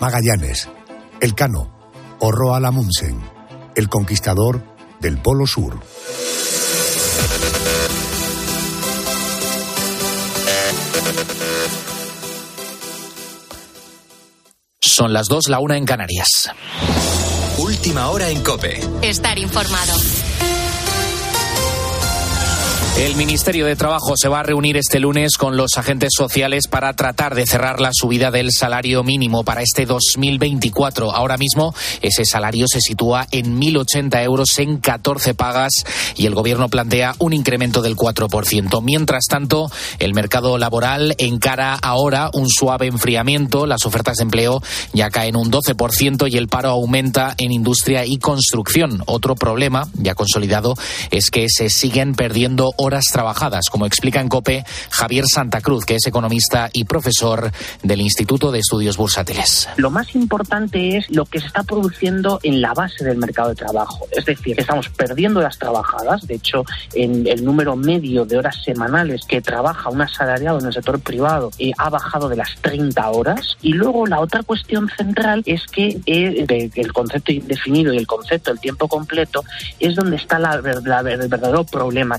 Magallanes, Elcano o Roald Amundsen, el conquistador del Polo Sur. Son las dos, la una en Canarias. Última hora en Cope. Estar informado. El Ministerio de Trabajo se va a reunir este lunes con los agentes sociales para tratar de cerrar la subida del salario mínimo para este 2024. Ahora mismo ese salario se sitúa en 1.080 euros en 14 pagas y el Gobierno plantea un incremento del 4%. Mientras tanto, el mercado laboral encara ahora un suave enfriamiento. Las ofertas de empleo ya caen un 12% y el paro aumenta en industria y construcción. Otro problema ya consolidado es que se siguen perdiendo horas trabajadas, como explica en COPE Javier Santa Cruz, que es economista y profesor del Instituto de Estudios Bursátiles. Lo más importante es lo que se está produciendo en la base del mercado de trabajo. Es decir, estamos perdiendo las trabajadas. De hecho, en el número medio de horas semanales que trabaja un asalariado en el sector privado eh, ha bajado de las 30 horas. Y luego la otra cuestión central es que eh, el concepto indefinido y el concepto del tiempo completo es donde está la, el verdadero problema.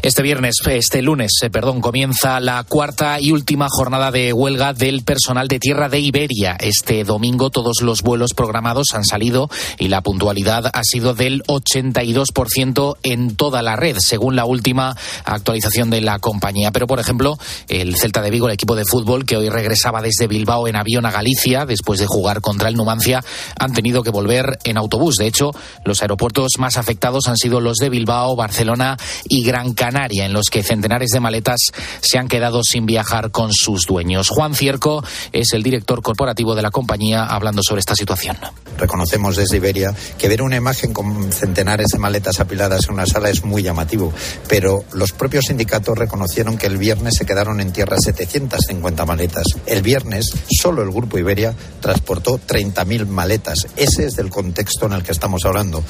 Este viernes, este lunes, eh, perdón, comienza la cuarta y última jornada de huelga del personal de tierra de Iberia. Este domingo todos los vuelos programados han salido y la puntualidad ha sido del 82% en toda la red, según la última actualización de la compañía. Pero, por ejemplo, el Celta de Vigo, el equipo de fútbol que hoy regresaba desde Bilbao en avión a Galicia después de jugar contra el Numancia, han tenido que volver en autobús. De hecho, los aeropuertos más afectados han sido los de Bilbao, Barcelona y Gran Canaria en los que centenares de maletas se han quedado sin viajar con sus dueños. Juan Cierco es el director corporativo de la compañía hablando sobre esta situación. Reconocemos desde Iberia que ver una imagen con centenares de maletas apiladas en una sala es muy llamativo, pero los propios sindicatos reconocieron que el viernes se quedaron en tierra 750 maletas. El viernes solo el grupo Iberia transportó 30.000 maletas. Ese es el contexto en el que estamos hablando.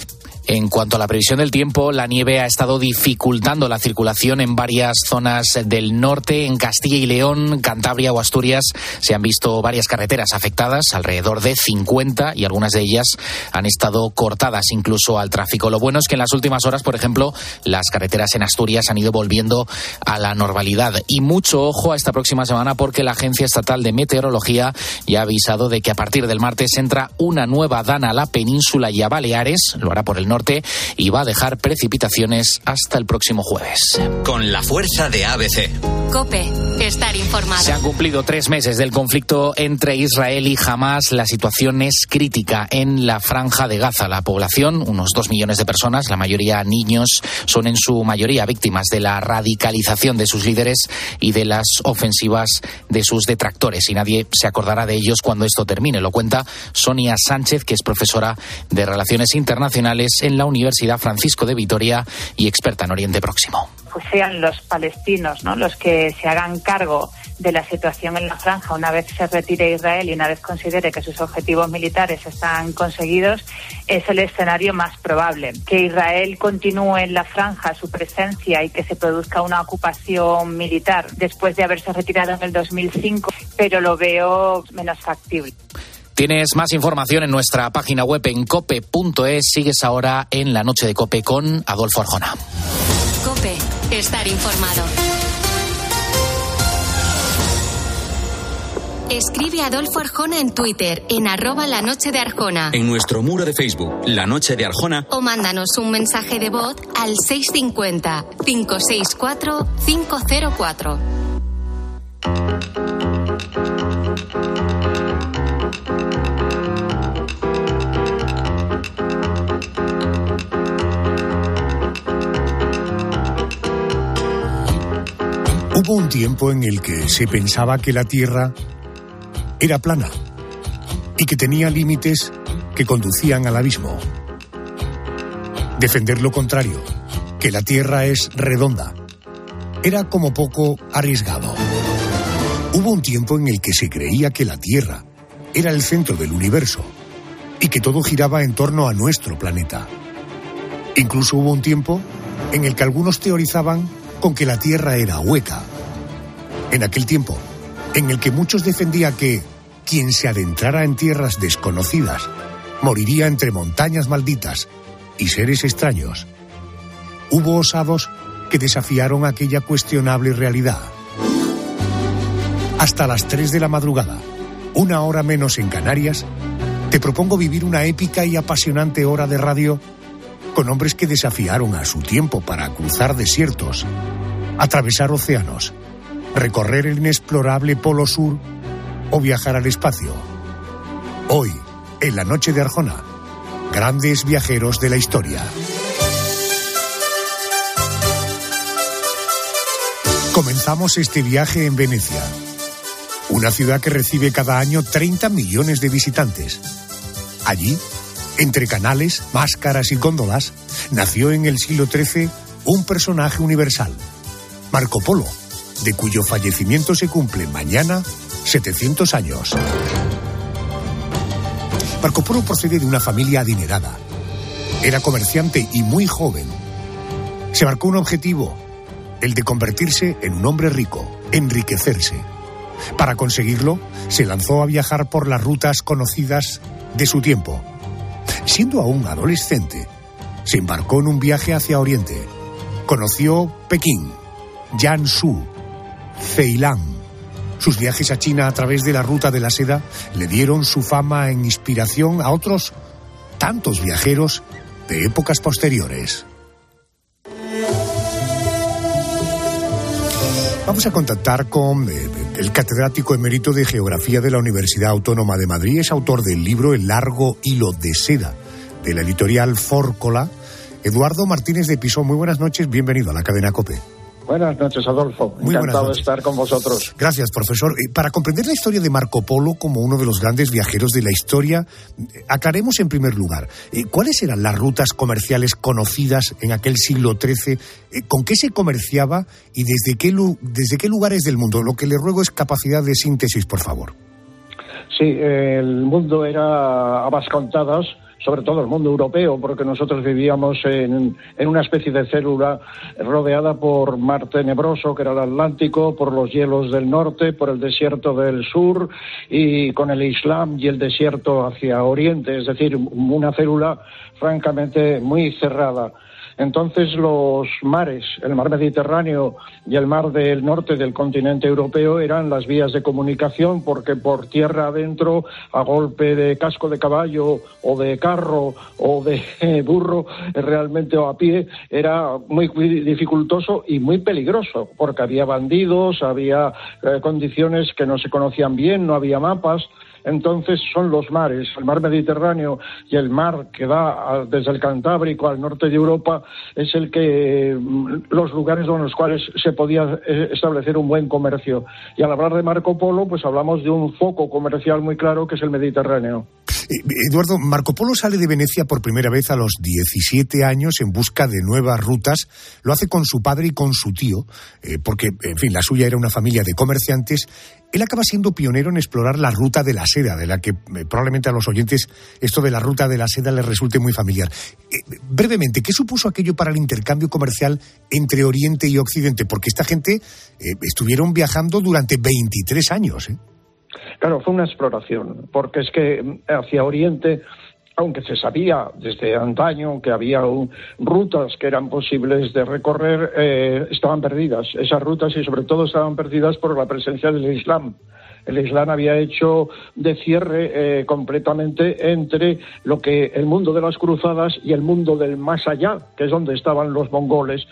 En cuanto a la previsión del tiempo, la nieve ha estado dificultando la circulación en varias zonas del norte. En Castilla y León, Cantabria o Asturias se han visto varias carreteras afectadas, alrededor de 50, y algunas de ellas han estado cortadas incluso al tráfico. Lo bueno es que en las últimas horas, por ejemplo, las carreteras en Asturias han ido volviendo a la normalidad. Y mucho ojo a esta próxima semana porque la Agencia Estatal de Meteorología ya ha avisado de que a partir del martes entra una nueva dana a la península y a Baleares, lo hará por el norte y va a dejar precipitaciones hasta el próximo jueves. Con la fuerza de ABC. Cope, estar informado. Se han cumplido tres meses del conflicto entre Israel y Hamas. La situación es crítica en la franja de Gaza. La población, unos dos millones de personas, la mayoría niños, son en su mayoría víctimas de la radicalización de sus líderes y de las ofensivas de sus detractores. Y nadie se acordará de ellos cuando esto termine. Lo cuenta Sonia Sánchez, que es profesora de Relaciones Internacionales en la Universidad Francisco de Vitoria y experta en Oriente Próximo. Pues sean los palestinos ¿no? los que se hagan cargo de la situación en la franja una vez se retire Israel y una vez considere que sus objetivos militares están conseguidos, es el escenario más probable. Que Israel continúe en la franja su presencia y que se produzca una ocupación militar después de haberse retirado en el 2005, pero lo veo menos factible. Tienes más información en nuestra página web en cope.es. Sigues ahora en la noche de Cope con Adolfo Arjona. Cope, estar informado. Escribe a Adolfo Arjona en Twitter, en arroba la noche de Arjona. En nuestro muro de Facebook, La Noche de Arjona. O mándanos un mensaje de voz al 650-564-504. Hubo un tiempo en el que se pensaba que la Tierra era plana y que tenía límites que conducían al abismo. Defender lo contrario, que la Tierra es redonda, era como poco arriesgado. Hubo un tiempo en el que se creía que la Tierra era el centro del universo y que todo giraba en torno a nuestro planeta. Incluso hubo un tiempo en el que algunos teorizaban con que la Tierra era hueca. En aquel tiempo, en el que muchos defendían que quien se adentrara en tierras desconocidas moriría entre montañas malditas y seres extraños. Hubo osados que desafiaron aquella cuestionable realidad. Hasta las 3 de la madrugada, una hora menos en Canarias, te propongo vivir una épica y apasionante hora de radio con hombres que desafiaron a su tiempo para cruzar desiertos, atravesar océanos, recorrer el inexplorable Polo Sur o viajar al espacio. Hoy, en la noche de Arjona, grandes viajeros de la historia. Comenzamos este viaje en Venecia, una ciudad que recibe cada año 30 millones de visitantes. Allí, entre canales, máscaras y góndolas, nació en el siglo XIII un personaje universal, Marco Polo, de cuyo fallecimiento se cumple mañana 700 años. Marco Polo procede de una familia adinerada. Era comerciante y muy joven. Se marcó un objetivo, el de convertirse en un hombre rico, enriquecerse. Para conseguirlo, se lanzó a viajar por las rutas conocidas de su tiempo. Siendo aún adolescente, se embarcó en un viaje hacia Oriente. Conoció Pekín, Jiangsu, Ceilán, sus viajes a China a través de la ruta de la seda le dieron su fama en inspiración a otros tantos viajeros de épocas posteriores. Vamos a contactar con eh, el catedrático emérito de Geografía de la Universidad Autónoma de Madrid. Es autor del libro El largo hilo de seda, de la editorial Fórcola. Eduardo Martínez de Piso, muy buenas noches, bienvenido a la cadena COPE. Buenas noches, Adolfo. Muy Encantado de estar con vosotros. Gracias, profesor. Eh, para comprender la historia de Marco Polo como uno de los grandes viajeros de la historia, eh, aclaremos en primer lugar, eh, ¿cuáles eran las rutas comerciales conocidas en aquel siglo XIII? ¿Con qué se comerciaba y desde qué, desde qué lugares del mundo? Lo que le ruego es capacidad de síntesis, por favor. Sí, el mundo era a contadas sobre todo el mundo europeo, porque nosotros vivíamos en, en, una especie de célula rodeada por mar tenebroso, que era el Atlántico, por los hielos del norte, por el desierto del sur y con el Islam y el desierto hacia Oriente, es decir, una célula francamente muy cerrada. Entonces los mares, el mar Mediterráneo y el mar del norte del continente europeo eran las vías de comunicación porque por tierra adentro, a golpe de casco de caballo o de carro o de burro, realmente o a pie, era muy, dificultoso y muy peligroso porque había bandidos, había eh, condiciones que no se conocían bien, no había mapas. Entonces son los mares, el mar Mediterráneo y el mar que da desde el Cantábrico al norte de Europa, es el que mm, los lugares en los cuales se podía eh, establecer un buen comercio. Y al hablar de Marco Polo, pues hablamos de un foco comercial muy claro que es el Mediterráneo. Eh, Eduardo, Marco Polo sale de Venecia por primera vez a los 17 años en busca de nuevas rutas. Lo hace con su padre y con su tío, eh, porque, en fin, la suya era una familia de comerciantes. Él acaba siendo pionero en explorar la ruta de la seda, de la que eh, probablemente a los oyentes esto de la ruta de la seda les resulte muy familiar. brevemente, ¿qué supuso aquello para el intercambio comercial entre Oriente y Occidente? Porque esta gente estuvieron viajando durante 23 años. ¿eh? Claro, fue una exploración, porque es que mm, hacia Oriente aunque se sabía desde antaño que había rutas que eran posibles de recorrer, eh, estaban perdidas. Esas rutas y sobre todo estaban perdidas por la presencia del Islam. El Islam había hecho de cierre eh, completamente entre lo que el mundo de las cruzadas y el mundo del más allá, que es donde estaban los mongoles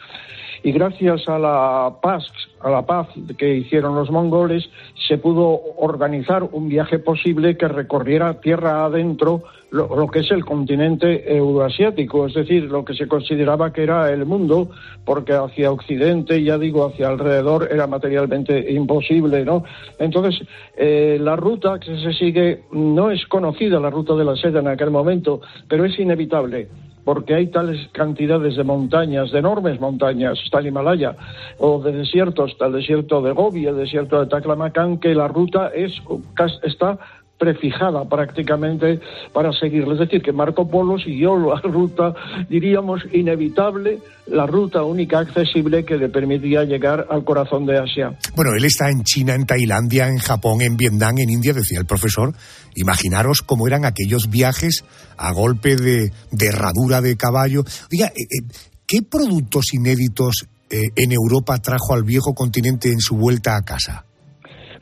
y gracias a la paz, a la paz que hicieron los mongoles, se pudo organizar un viaje posible que recorriera tierra adentro lo, que es el continente euroasiático, es decir, lo que se consideraba que era el mundo, porque hacia Occidente, ya digo, hacia alrededor era materialmente imposible, ¿no? Entonces, eh, la ruta que se sigue no es conocida, la ruta de la seda en aquel momento, pero es inevitable porque hay tales cantidades de montañas, de enormes montañas, está el Himalaya, o de desiertos, está el desierto de Gobi, el desierto de Taklamakan, que la ruta es, está prefijada prácticamente para seguirlo. Es decir, que Marco Polo siguió la ruta, diríamos, inevitable, la ruta única accesible que le permitía llegar al corazón de Asia. Bueno, él está en China, en Tailandia, en Japón, en Vietnam, en India, decía el profesor. Imaginaros cómo eran aquellos viajes a golpe de, herradura de caballo. Oiga, eh, eh, ¿qué productos inéditos eh, en Europa trajo al viejo continente en su vuelta a casa?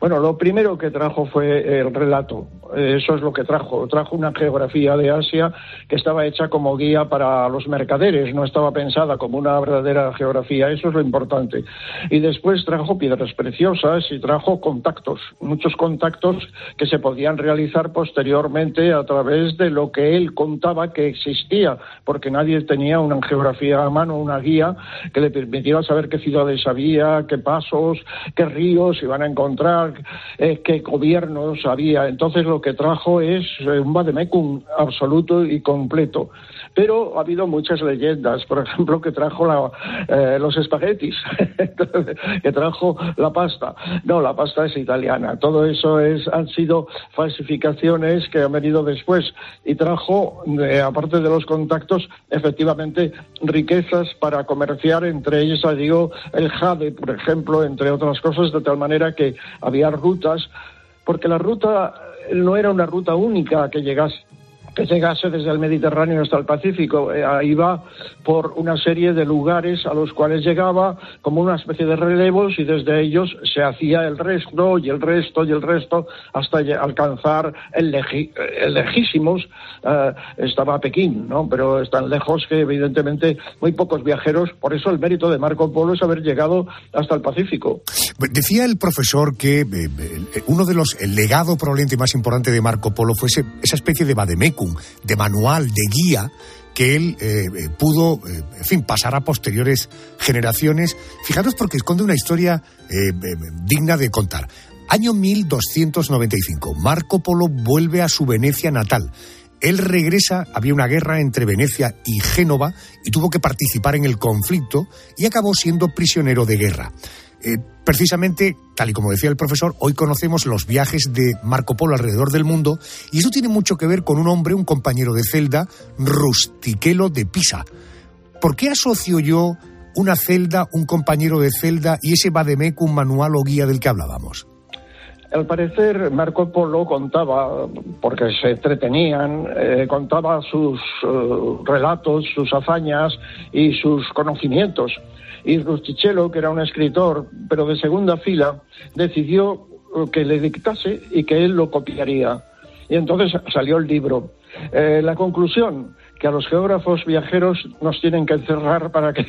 Bueno, lo primero que trajo fue el relato, eso es lo que trajo. Trajo una geografía de Asia que estaba hecha como guía para los mercaderes, no estaba pensada como una verdadera geografía. Eso es lo importante. Y después trajo piedras preciosas y trajo contactos, muchos contactos que se podían realizar posteriormente a través de lo que él contaba que existía, porque nadie tenía una geografía a mano, una guía que le permitiera saber qué ciudades había, qué pasos, qué ríos iban a encontrar, eh, qué gobiernos había. Entonces que trajo es eh, un vademecum absoluto y completo. Pero ha habido muchas leyendas, por ejemplo, que trajo la, eh, los espaguetis, que trajo la pasta. No, la pasta es italiana. Todo eso es, han sido falsificaciones que han venido después y trajo, eh, aparte de los contactos, efectivamente riquezas para comerciar, entre ellas, digo, el jade, por ejemplo, entre otras cosas, de tal manera que había rutas porque la ruta no era una ruta única que llegase que llegase desde el Mediterráneo hasta el Pacífico. Eh, iba por una serie de lugares a los cuales llegaba como una especie de relevos y desde ellos se hacía el resto y el resto y el resto hasta alcanzar el, lejísimos. Eh, estaba Pekín, ¿no? Pero es tan lejos que evidentemente muy pocos viajeros, por eso el mérito de Marco Polo es haber llegado hasta el Pacífico. Decía el profesor que eh, uno de los, el legado probablemente más importante de Marco Polo fue esa especie de De manual, de guía, que él eh, eh, pudo, eh, en fin, pasar a posteriores generaciones. Fijaros porque esconde una historia digna de contar. Año 1295, Marco Polo vuelve a su Venecia natal. Él regresa, había una guerra entre Venecia y Génova y tuvo que participar en el conflicto y acabó siendo prisionero de guerra. Eh, precisamente, tal y como decía el profesor, hoy conocemos los viajes de Marco Polo alrededor del mundo y eso tiene mucho que ver con un hombre, un compañero de celda, Rustiquelo de Pisa. ¿Por qué asocio yo una celda, un compañero de celda y ese vademecum manual o guía del que hablábamos? Al parecer, Marco Polo contaba, porque se entretenían, eh, contaba sus eh, relatos, sus hazañas y sus conocimientos. Y Rustichello, que era un escritor, pero de segunda fila, decidió que le dictase y que él lo copiaría. Y entonces salió el libro. Eh, la conclusión, que a los geógrafos viajeros nos tienen que encerrar para que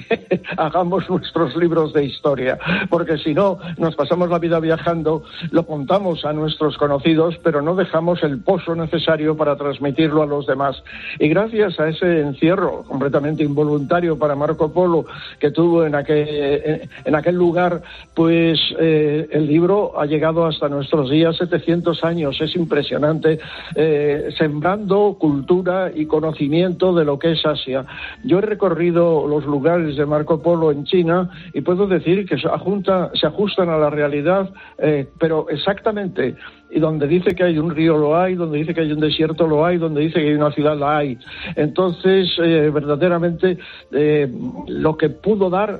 hagamos nuestros libros de historia, porque si no, nos pasamos la vida viajando, lo contamos a nuestros conocidos, pero no dejamos el pozo necesario para transmitirlo a los demás. Y gracias a ese encierro completamente involuntario para Marco Polo que tuvo en aquel, lugar, pues eh, el libro ha llegado hasta nuestros días 700 años. Es impresionante, eh, sembrando cultura y conocimiento de lo que es Asia. Yo he recorrido los lugares de Marco Polo en China y puedo decir que se, se ajustan a la realidad, eh, pero exactamente. Y donde dice que hay un río lo hay, donde dice que hay un desierto lo hay, donde dice que hay una ciudad la hay. Entonces, eh, verdaderamente, eh, lo que pudo dar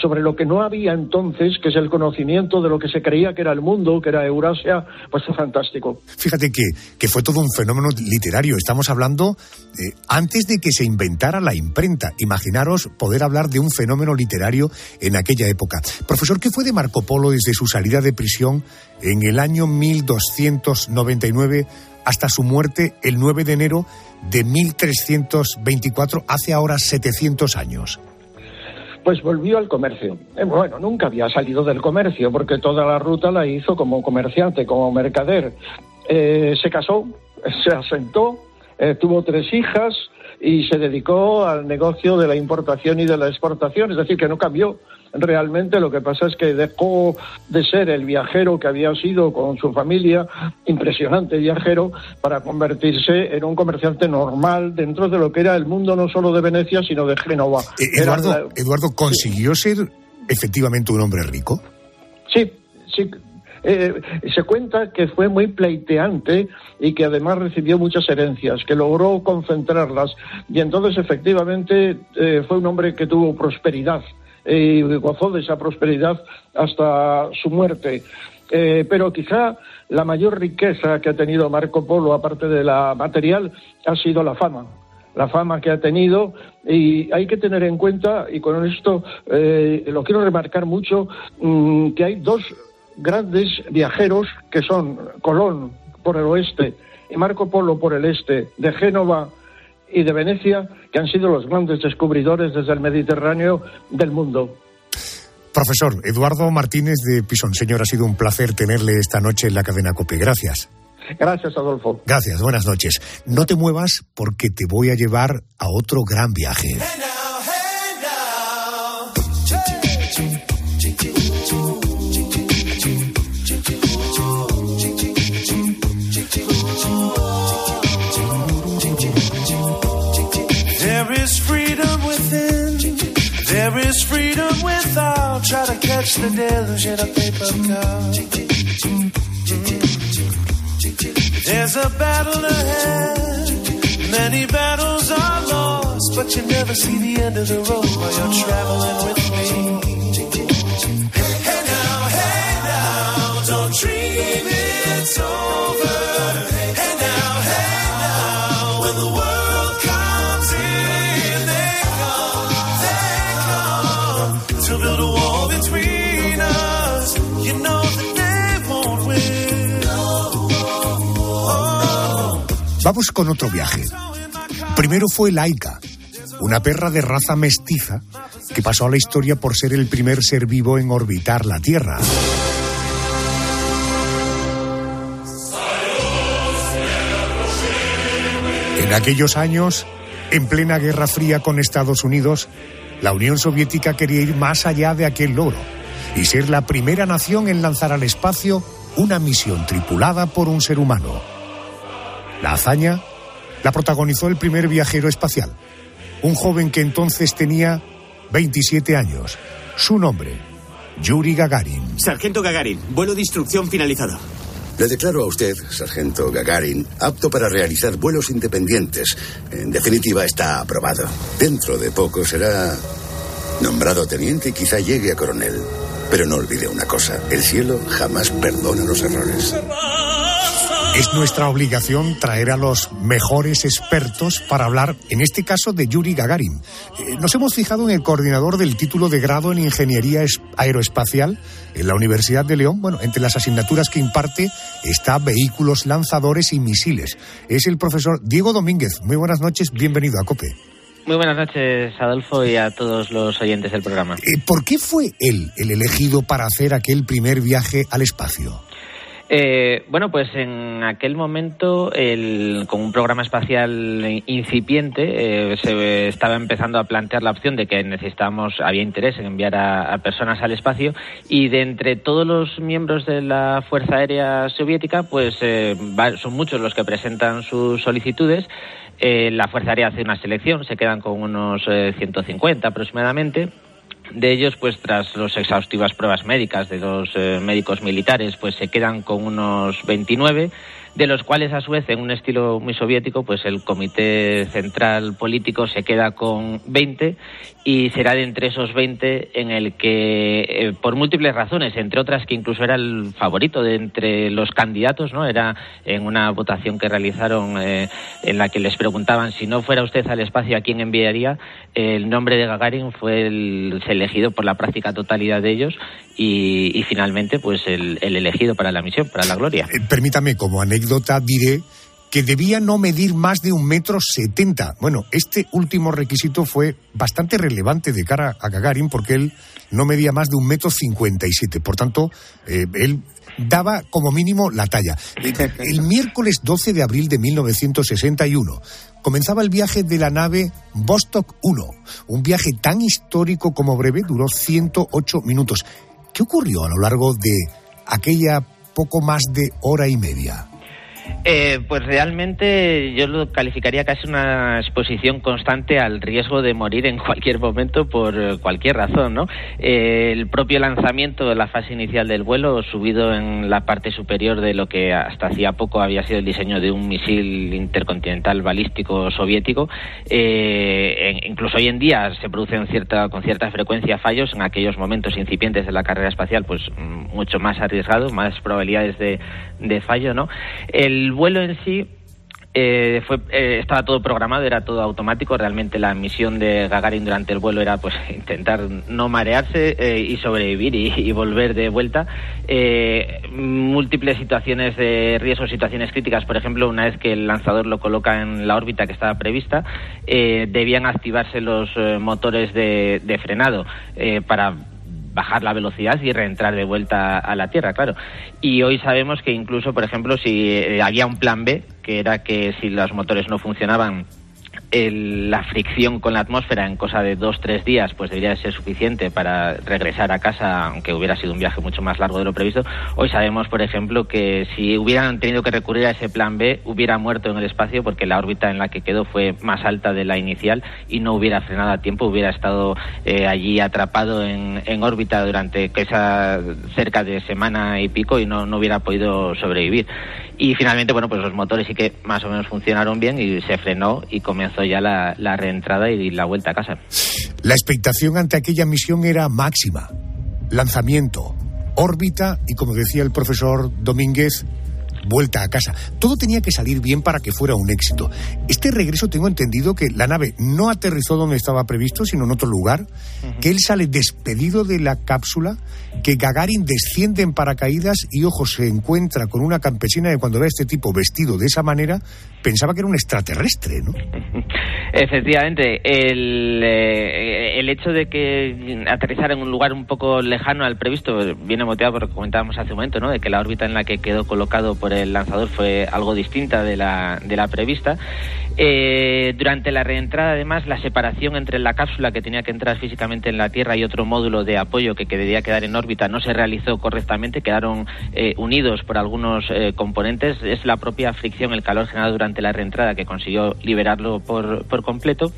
sobre lo que no había entonces, que es el conocimiento de lo que se creía que era el mundo, que era Eurasia, pues fue fantástico. Fíjate que, que fue todo un fenómeno literario. Estamos hablando eh, antes de que se inventara la imprenta. Imaginaros poder hablar de un fenómeno literario en aquella época. Profesor, ¿qué fue de Marco Polo desde su salida de prisión en el año 1299 hasta su muerte el 9 de enero de 1324, hace ahora 700 años? Pues volvió al comercio. Eh, bueno, nunca había salido del comercio porque toda la ruta la hizo como comerciante, como mercader. Eh, se casó, se asentó, eh, tuvo tres hijas y se dedicó al negocio de la importación y de la exportación, es decir, que no cambió realmente lo que pasa es que dejó de ser el viajero que había sido con su familia, impresionante viajero, para convertirse en un comerciante normal dentro de lo que era el mundo no solo de Venecia, sino de Génova. Eh, Eduardo, ¿consiguió ser efectivamente un hombre rico? Sí, sí, Eh, se cuenta que fue muy pleiteante y que además recibió muchas herencias, que logró concentrarlas y entonces efectivamente eh, fue un hombre que tuvo prosperidad y gozó de esa prosperidad hasta su muerte. Eh, pero quizá la mayor riqueza que ha tenido Marco Polo, aparte de la material, ha sido la fama la fama que ha tenido y hay que tener en cuenta, y con esto eh, lo quiero remarcar mucho, mm, que hay dos grandes viajeros que son Colón por el oeste y Marco Polo por el este, de Génova y de Venecia, que han sido los grandes descubridores desde el Mediterráneo del mundo. Profesor Eduardo Martínez de Pisón, señor, ha sido un placer tenerle esta noche en la cadena COPE. Gracias. Gracias, Adolfo. Gracias, buenas noches. No te muevas porque te voy a llevar a otro gran viaje. There is freedom without. Try to catch the deluge in a paper cup. There's a battle ahead. Many battles are lost, but you never see the end of the road while you're traveling with me. Hey now, hey now, don't dream it's over. Vamos con otro viaje. Primero fue Laika, una perra de raza mestiza que pasó a la historia por ser el primer ser vivo en orbitar la Tierra. En aquellos años, en plena Guerra Fría con Estados Unidos, la Unión Soviética quería ir más allá de aquel logro y ser la primera nación en lanzar al espacio una misión tripulada por un ser humano. La hazaña la protagonizó el primer viajero espacial, un joven que entonces tenía 27 años. Su nombre, Yuri Gagarin. Sargento Gagarin, vuelo de instrucción finalizado. Le declaro a usted, sargento Gagarin, apto para realizar vuelos independientes. En definitiva, está aprobado. Dentro de poco será nombrado teniente y quizá llegue a coronel. Pero no olvide una cosa, el cielo jamás perdona los errores. Es nuestra obligación traer a los mejores expertos para hablar, en este caso, de Yuri Gagarin. Eh, nos hemos fijado en el coordinador del título de grado en Ingeniería Aeroespacial en la Universidad de León. Bueno, entre las asignaturas que imparte está Vehículos Lanzadores y Misiles. Es el profesor Diego Domínguez. Muy buenas noches, bienvenido a COPE. Muy buenas noches, Adolfo, y a todos los oyentes del programa. Eh, ¿Por qué fue él el elegido para hacer aquel primer viaje al espacio? Eh, bueno, pues en aquel momento, con un programa espacial incipiente, eh, se estaba empezando a plantear la opción de que necesitábamos, había interés en enviar a, personas al espacio y de entre todos los miembros de la Fuerza Aérea Soviética, pues eh, son muchos los que presentan sus solicitudes. la Fuerza Aérea hace una selección, se quedan con unos 150 aproximadamente de ellos, pues tras las exhaustivas pruebas médicas de los eh, médicos militares, pues se quedan con unos 29 de los cuales a su vez en un estilo muy soviético pues el comité central político se queda con 20 y será de entre esos 20 en el que eh, por múltiples razones entre otras que incluso era el favorito de entre los candidatos no era en una votación que realizaron eh, en la que les preguntaban si no fuera usted al espacio a quién enviaría el nombre de Gagarin fue el, elegido por la práctica totalidad de ellos y, finalmente pues el, elegido para la misión para la gloria. Eh, permítame como anécdota diré que debía no medir más de un metro setenta. Bueno, este último requisito fue bastante relevante de cara a Gagarin porque él no medía más de un metro cincuenta y siete. Por tanto, eh, él daba como mínimo la talla. El miércoles 12 de abril de 1961 comenzaba el viaje de la nave Vostok 1, un viaje tan histórico como breve, duró 108 minutos. ¿Qué ocurrió a lo largo de aquella poco más de hora y media? Eh, pues realmente yo lo calificaría casi una exposición constante al riesgo de morir en cualquier momento por cualquier razón, ¿no? Eh, el propio lanzamiento de la fase inicial del vuelo, subido en la parte superior de lo que hasta hacía poco había sido el diseño de un misil intercontinental balístico soviético, eh, incluso hoy en día se producen cierta, con cierta frecuencia fallos en aquellos momentos incipientes de la carrera espacial, pues mm, mucho más arriesgados, más probabilidades de, fallo, ¿no? Vuelo en sí eh, fue, eh, estaba todo programado, era todo automático. Realmente la misión de Gagarin durante el vuelo era pues intentar no marearse eh, y sobrevivir y, volver de vuelta. múltiples situaciones de riesgo, situaciones críticas. Por ejemplo, una vez que el lanzador lo coloca en la órbita que estaba prevista, debían activarse los motores de, de frenado para bajar la velocidad y reentrar de vuelta a la Tierra, claro. Y hoy sabemos que incluso, por ejemplo, si eh, había un plan B, que era que si los motores no funcionaban la fricción con la atmósfera en cosa de dos, tres días, pues debería ser suficiente para regresar a casa, aunque hubiera sido un viaje mucho más largo de lo previsto. Hoy sabemos, por ejemplo, que si hubieran tenido que recurrir a ese plan B, hubiera muerto en el espacio porque la órbita en la que quedó fue más alta de la inicial y no hubiera frenado a tiempo, hubiera estado eh, allí atrapado en, en, órbita durante esa cerca de semana y pico y no, no hubiera podido sobrevivir. Y finalmente, bueno, pues los motores sí que más o menos funcionaron bien y se frenó y comenzó ya la, la reentrada y la vuelta a casa. La expectación ante aquella misión era máxima. Lanzamiento, órbita y, como decía el profesor Domínguez, vuelta a casa. Todo tenía que salir bien para que fuera un éxito. Este regreso tengo entendido que la nave no aterrizó donde estaba previsto, sino en otro lugar, que él sale despedido de la cápsula, que Gagarin desciende en paracaídas y, ojo, se encuentra con una campesina que cuando ve a este tipo vestido de esa manera, pensaba que era un extraterrestre, ¿no? Efectivamente, el, eh, el hecho de que aterrizara en un lugar un poco lejano al previsto viene motivado por lo que comentábamos hace un momento, ¿no? De que la órbita en la que quedó colocado por el lanzador fue algo distinta de la, de la prevista. Eh, durante la reentrada, además, la separación entre la cápsula que tenía que entrar físicamente en la Tierra y otro módulo de apoyo que, que debía quedar en órbita no se realizó correctamente, quedaron eh, unidos por algunos componentes. Es la propia fricción, el calor generado durante la reentrada que consiguió liberarlo por, por completo.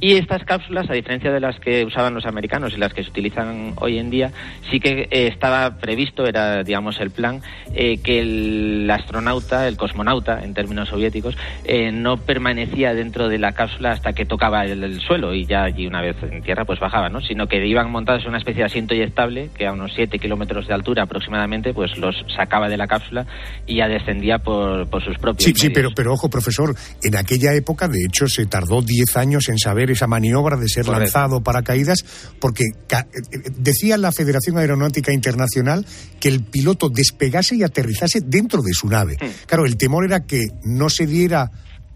Y estas cápsulas, a diferencia de las que usaban los americanos y las que se utilizan hoy en día, sí que eh, estaba previsto, era digamos el plan, eh, que el astronauta, el cosmonauta en términos soviéticos, eh, no permanecía dentro de la cápsula hasta que tocaba el, suelo y ya allí una vez en tierra pues bajaba, ¿no? Sino que iban montados en una especie de asiento eyectable que a unos 7 kilómetros de altura aproximadamente pues los sacaba de la cápsula y ya descendía por, por sus propios Sí, sí, pero, pero ojo, profesor, en aquella época de hecho se tardó 10 años en saber esa maniobra de ser lanzado para caídas, porque eh, decía la Federación Aeronáutica Internacional que el piloto despegase y aterrizase dentro de su nave. Hmm. Claro, el temor era que no se diera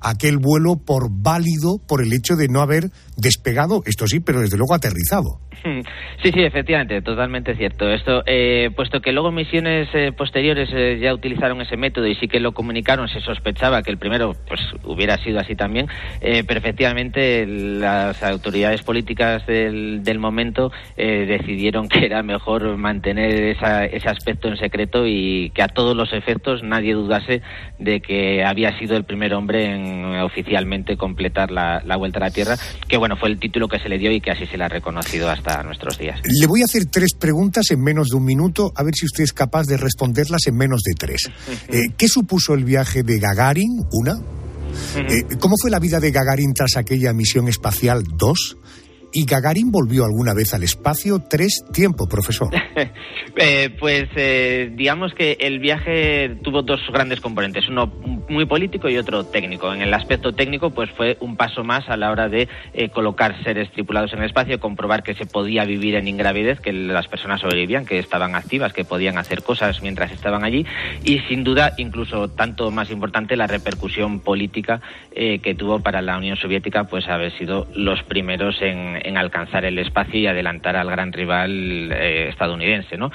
aquel vuelo por válido por el hecho de no haber despegado, esto sí, pero desde luego aterrizado. Hmm. Sí, sí, efectivamente, totalmente cierto. Esto, eh, puesto que luego misiones eh, posteriores eh, ya utilizaron ese método y sí que lo comunicaron, se sospechaba que el primero pues hubiera sido así también, pero efectivamente las autoridades políticas del, del momento decidieron que era mejor mantener ese aspecto en secreto y que a todos los efectos nadie dudase de que había sido el primer hombre en oficialmente completar la, la vuelta a la Tierra, que bueno, fue el título que se le dio y que así se le ha reconocido hasta nuestros días. Le voy a hacer tres preguntas en menos de un minuto, a ver si usted es capaz de responderlas en menos de tres. Eh, ¿Qué supuso el viaje de Gagarin? Una. Eh, ¿Cómo fue la vida de Gagarin tras aquella misión espacial? Dos. ¿Y Gagarin volvió alguna vez al espacio? Tres, tiempo, profesor. Eh, pues eh, digamos que el viaje tuvo dos grandes componentes, uno muy político y otro técnico. En el aspecto técnico, pues fue un paso más a la hora de eh, colocar seres tripulados en el espacio, comprobar que se podía vivir en ingravidez, que las personas sobrevivían, que estaban activas, que podían hacer cosas mientras estaban allí y sin duda, incluso tanto más importante, la repercusión política que tuvo para la Unión Soviética, pues haber sido los primeros en en alcanzar el espacio y adelantar al gran rival eh, estadounidense, ¿no?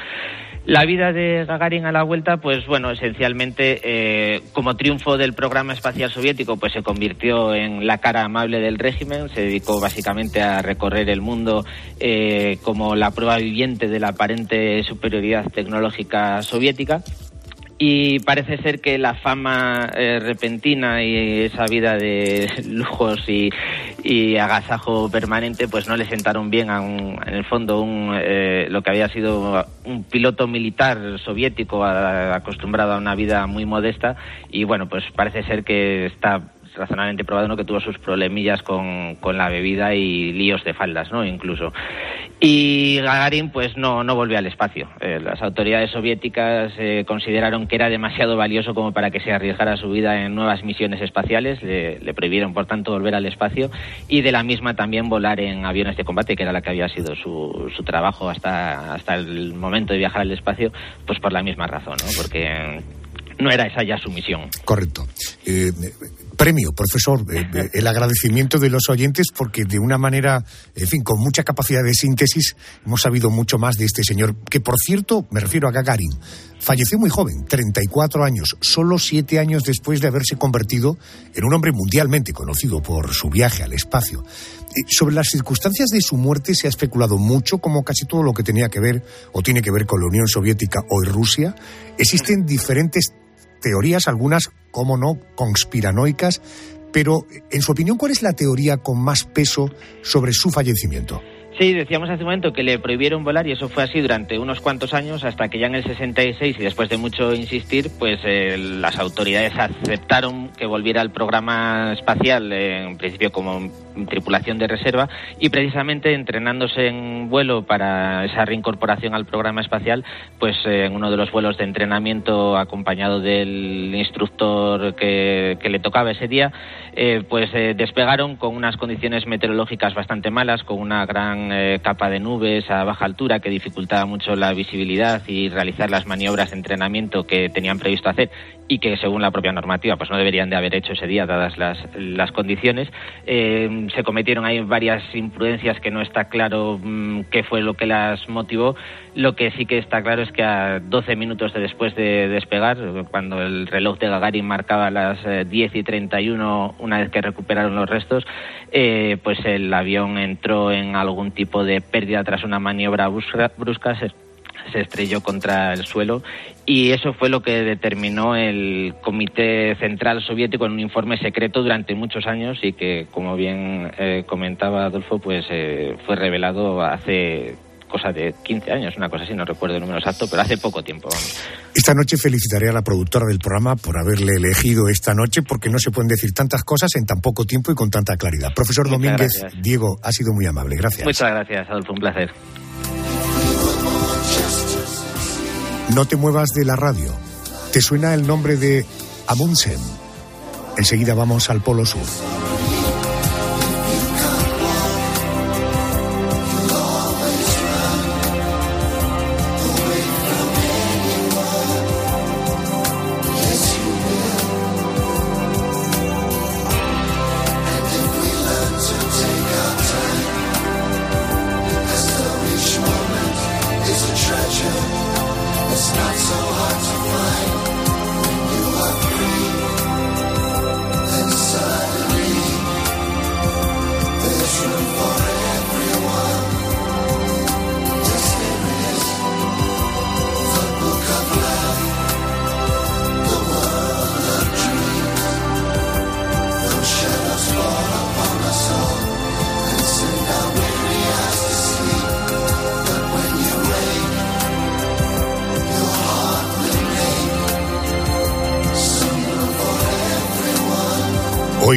La vida de Gagarin a la vuelta, pues bueno, esencialmente eh, como triunfo del programa espacial soviético, pues se convirtió en la cara amable del régimen, se dedicó básicamente a recorrer el mundo eh, como la prueba viviente de la aparente superioridad tecnológica soviética y parece ser que la fama repentina y esa vida de lujos y, agasajo permanente pues no le sentaron bien a un, en el fondo un, eh, lo que había sido un piloto militar soviético acostumbrado a una vida muy modesta. Y bueno pues parece ser que está razonablemente probado ¿no? que tuvo sus problemillas con, con, la bebida y líos de faldas, ¿no? Incluso. Y Gagarin, pues no, no volvió al espacio. Eh, las autoridades soviéticas eh, consideraron que era demasiado valioso como para que se arriesgara su vida en nuevas misiones espaciales. Le, prohibieron, por tanto, volver al espacio y de la misma también volar en aviones de combate, que era la que había sido su, su trabajo hasta, hasta el momento de viajar al espacio, pues por la misma razón, ¿no? Porque no era esa ya su misión. Correcto. Eh, premio, profesor, eh, el agradecimiento de los oyentes porque de una manera, en fin, con mucha capacidad de síntesis, hemos sabido mucho más de este señor, que por cierto, me refiero a Gagarin, falleció muy joven, 34 años, solo siete años después de haberse convertido en un hombre mundialmente conocido por su viaje al espacio. Eh, sobre las circunstancias de su muerte se ha especulado mucho, como casi todo lo que tenía que ver o tiene que ver con la Unión Soviética o Rusia. Existen diferentes teorías, algunas, como no, conspiranoicas, pero en su opinión, ¿cuál es la teoría con más peso sobre su fallecimiento? Sí, decíamos hace un momento que le prohibieron volar y eso fue así durante unos cuantos años hasta que ya en el 66 y después de mucho insistir, pues las autoridades aceptaron que volviera al programa espacial, en principio como tripulación de reserva y precisamente entrenándose en vuelo para esa reincorporación al programa espacial, pues eh, en uno de los vuelos de entrenamiento acompañado del instructor que, le tocaba ese día, eh, pues despegaron con unas condiciones meteorológicas bastante malas, con una gran eh, capa de nubes a baja altura que dificultaba mucho la visibilidad y realizar las maniobras de entrenamiento que tenían previsto hacer y que según la propia normativa pues no deberían de haber hecho ese día dadas las, condiciones. Eh, se cometieron ahí varias imprudencias que no está claro mm, qué fue lo que las motivó. Lo que sí que está claro es que a 12 minutos de después de despegar, cuando el reloj de Gagarin marcaba las 10 eh, y 31 una vez que recuperaron los restos, eh, pues el avión entró en algún tipo de pérdida tras una maniobra brusca, brusca estrelló contra el suelo y eso fue lo que determinó el Comité Central Soviético en un informe secreto durante muchos años y que, como bien eh, comentaba Adolfo, pues eh, fue revelado hace cosa de 15 años, una cosa así, no recuerdo el número exacto, pero hace poco tiempo. Esta noche felicitaré a la productora del programa por haberle elegido esta noche, porque no se pueden decir tantas cosas en tan poco tiempo y con tanta claridad. Profesor Domínguez, Diego, ha sido muy amable. Gracias. Muchas gracias, Adolfo, un placer. No te muevas de la radio. ¿Te suena el nombre de Amundsen? Enseguida vamos al Polo Sur.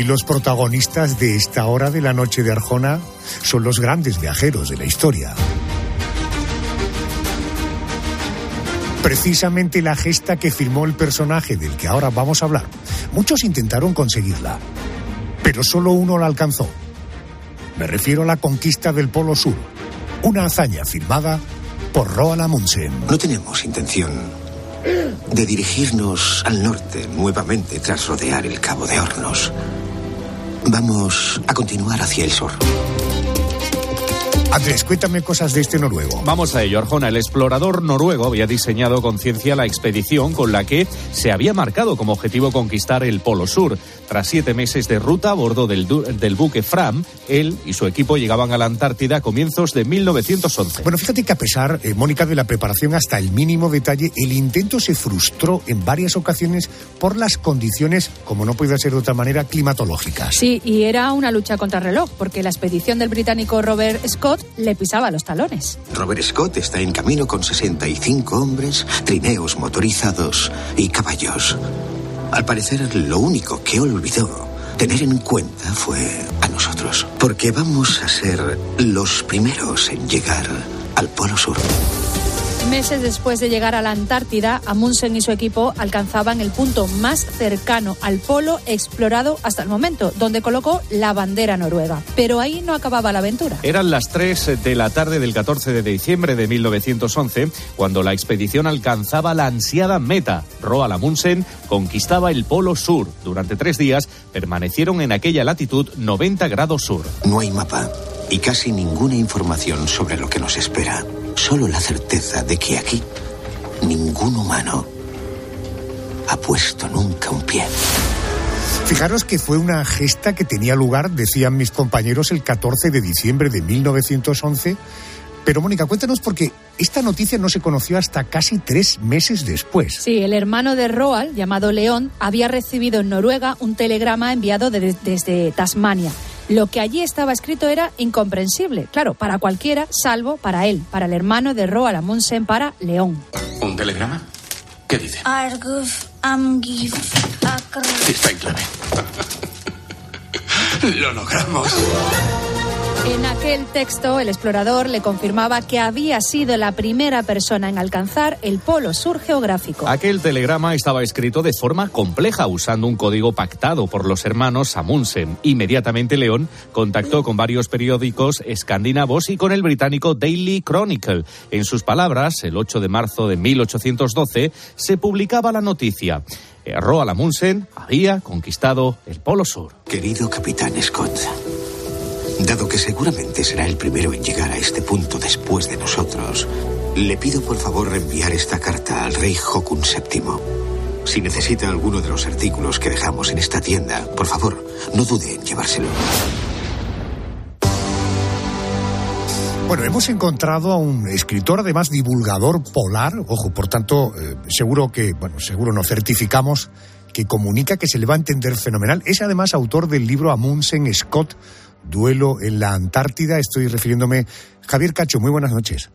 Hoy los protagonistas de esta hora de la noche de Arjona son los grandes viajeros de la historia. Precisamente la gesta que firmó el personaje del que ahora vamos a hablar. Muchos intentaron conseguirla, pero solo uno la alcanzó. Me refiero a la conquista del Polo Sur, una hazaña firmada por Roald Amundsen. No tenemos intención de dirigirnos al norte nuevamente tras rodear el Cabo de Hornos. Vamos a continuar hacia el sur. Andrés, cuéntame cosas de este noruego. Vamos a ello, Arjona. El explorador noruego había diseñado con ciencia la expedición con la que se había marcado como objetivo conquistar el Polo Sur. Tras siete meses de ruta a bordo del, del buque Fram, él y su equipo llegaban a la Antártida a comienzos de 1911. Bueno, fíjate que a pesar, eh, Mónica, de la preparación hasta el mínimo detalle, el intento se frustró en varias ocasiones por las condiciones, como no puede ser de otra manera, climatológicas. Sí, y era una lucha contra reloj, porque la expedición del británico Robert Scott le pisaba los talones. Robert Scott está en camino con 65 hombres, trineos motorizados y caballos. Al parecer, lo único que olvidó tener en cuenta fue a nosotros, porque vamos a ser los primeros en llegar al Polo Sur. Meses después de llegar a la Antártida, Amundsen y su equipo alcanzaban el punto más cercano al polo explorado hasta el momento, donde colocó la bandera noruega. Pero ahí no acababa la aventura. Eran las 3 de la tarde del 14 de diciembre de 1911 cuando la expedición alcanzaba la ansiada meta. Roald Amundsen conquistaba el polo sur. Durante tres días permanecieron en aquella latitud 90 grados sur. No hay mapa y casi ninguna información sobre lo que nos espera. Solo la certeza de que aquí ningún humano ha puesto nunca un pie. Fijaros que fue una gesta que tenía lugar, decían mis compañeros, el 14 de diciembre de 1911. Pero Mónica, cuéntanos porque esta noticia no se conoció hasta casi tres meses después. Sí, el hermano de Roald, llamado León, había recibido en Noruega un telegrama enviado desde Tasmania. Lo que allí estaba escrito era incomprensible, claro, para cualquiera, salvo para él, para el hermano de Roald Amundsen, para León. ¿Un telegrama? ¿Qué dice? Está en clave. Lo logramos. En aquel texto, el explorador le confirmaba que había sido la primera persona en alcanzar el polo sur geográfico. Aquel telegrama estaba escrito de forma compleja, usando un código pactado por los hermanos Amundsen. Inmediatamente León contactó con varios periódicos escandinavos y con el británico Daily Chronicle. En sus palabras, el 8 de marzo de 1812 se publicaba la noticia. Roald Amundsen había conquistado el Polo Sur. Querido capitán Scott, Dado que seguramente será el primero en llegar a este punto después de nosotros, le pido por favor reenviar esta carta al rey Hokun VII. Si necesita alguno de los artículos que dejamos en esta tienda, por favor, no dude en llevárselo. Bueno, hemos encontrado a un escritor, además divulgador polar, ojo, por tanto, eh, seguro que, bueno, seguro nos certificamos que comunica que se le va a entender fenomenal. Es además autor del libro Amundsen Scott, Duelo en la Antártida. Estoy refiriéndome. Javier Cacho, muy buenas noches.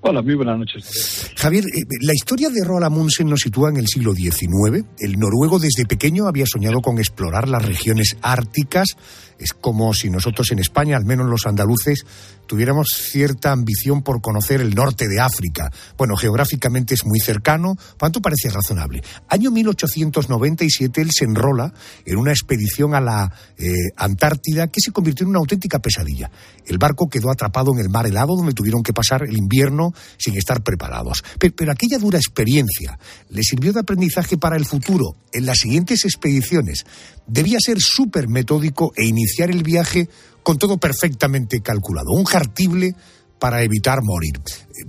Hola, muy buenas noches. Javier, eh, la historia de Roald Amundsen nos sitúa en el siglo XIX. El noruego desde pequeño había soñado con explorar las regiones árticas. Es como si nosotros en España, al menos los andaluces, tuviéramos cierta ambición por conocer el norte de África. Bueno, geográficamente es muy cercano, ¿cuánto parece razonable? Año 1897 él se enrola en una expedición a la eh, Antártida que se convirtió en una auténtica pesadilla. El barco quedó atrapado en el mar helado donde tuvieron que pasar el invierno sin estar preparados. Pero, pero aquella dura experiencia le sirvió de aprendizaje para el futuro. En las siguientes expediciones debía ser súper metódico e el viaje con todo perfectamente calculado, un jartible para evitar morir.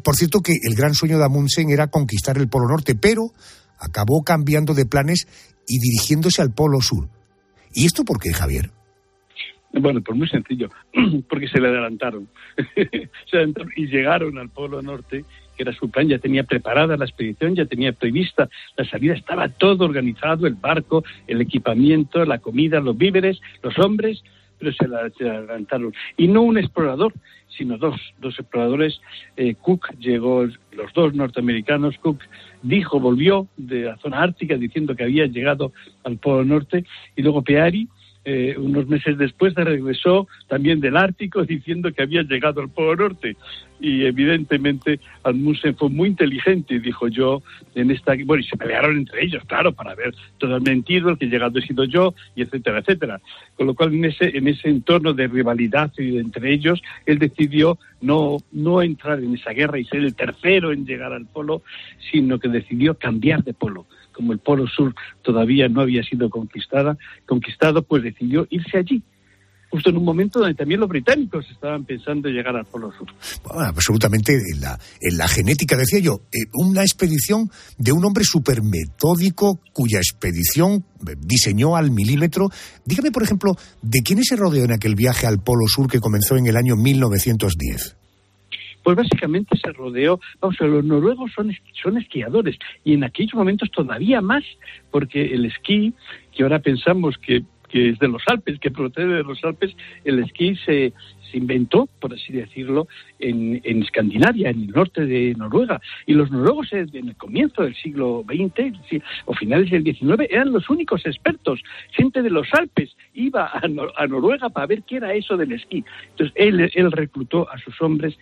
Por cierto que el gran sueño de Amundsen era conquistar el Polo Norte, pero acabó cambiando de planes y dirigiéndose al Polo Sur. ¿Y esto por qué, Javier? Bueno, pues muy sencillo, porque se le adelantaron y llegaron al Polo Norte, que era su plan, ya tenía preparada la expedición, ya tenía prevista la salida, estaba todo organizado, el barco, el equipamiento, la comida, los víveres, los hombres, pero se, la, adelantaron. Y no un explorador, sino dos, dos exploradores. Eh, Cook llegó, los dos norteamericanos, Cook dijo, volvió de la zona ártica diciendo que había llegado al Polo Norte, y luego Peari, eh, unos meses después regresó también del Ártico diciendo que había llegado al Polo Norte. Y evidentemente Almusen fue muy inteligente y dijo yo en esta... Bueno, y se pelearon entre ellos, claro, para ver todo el mentido, el que llegado he sido yo, y etcétera, etcétera. Con lo cual en ese, en ese entorno de rivalidad entre ellos, él decidió no, no entrar en esa guerra y ser el tercero en llegar al polo, sino que decidió cambiar de polo como el Polo Sur todavía no había sido conquistada, conquistado, pues decidió irse allí, justo en un momento donde también los británicos estaban pensando en llegar al Polo Sur. absolutamente en la, en la genética, decía yo, eh, una expedición de un hombre súper metódico cuya expedición eh, diseñó al milímetro. Dígame, por ejemplo, ¿de quiénes se rodeó en aquel viaje al Polo Sur que comenzó en el año 1910? Pues básicamente se rodeó, vamos, a los noruegos son, son esquiadores y en aquellos momentos todavía más, porque el esquí, que ahora pensamos que que es de los Alpes, que procede de los Alpes, el esquí se, se inventó, por así decirlo, en, en, Escandinavia, en el norte de Noruega. Y los noruegos en el comienzo del siglo XX o finales del XIX eran los únicos expertos. Gente de los Alpes iba a, Noruega para ver qué era eso del esquí. Entonces él, él reclutó a sus hombres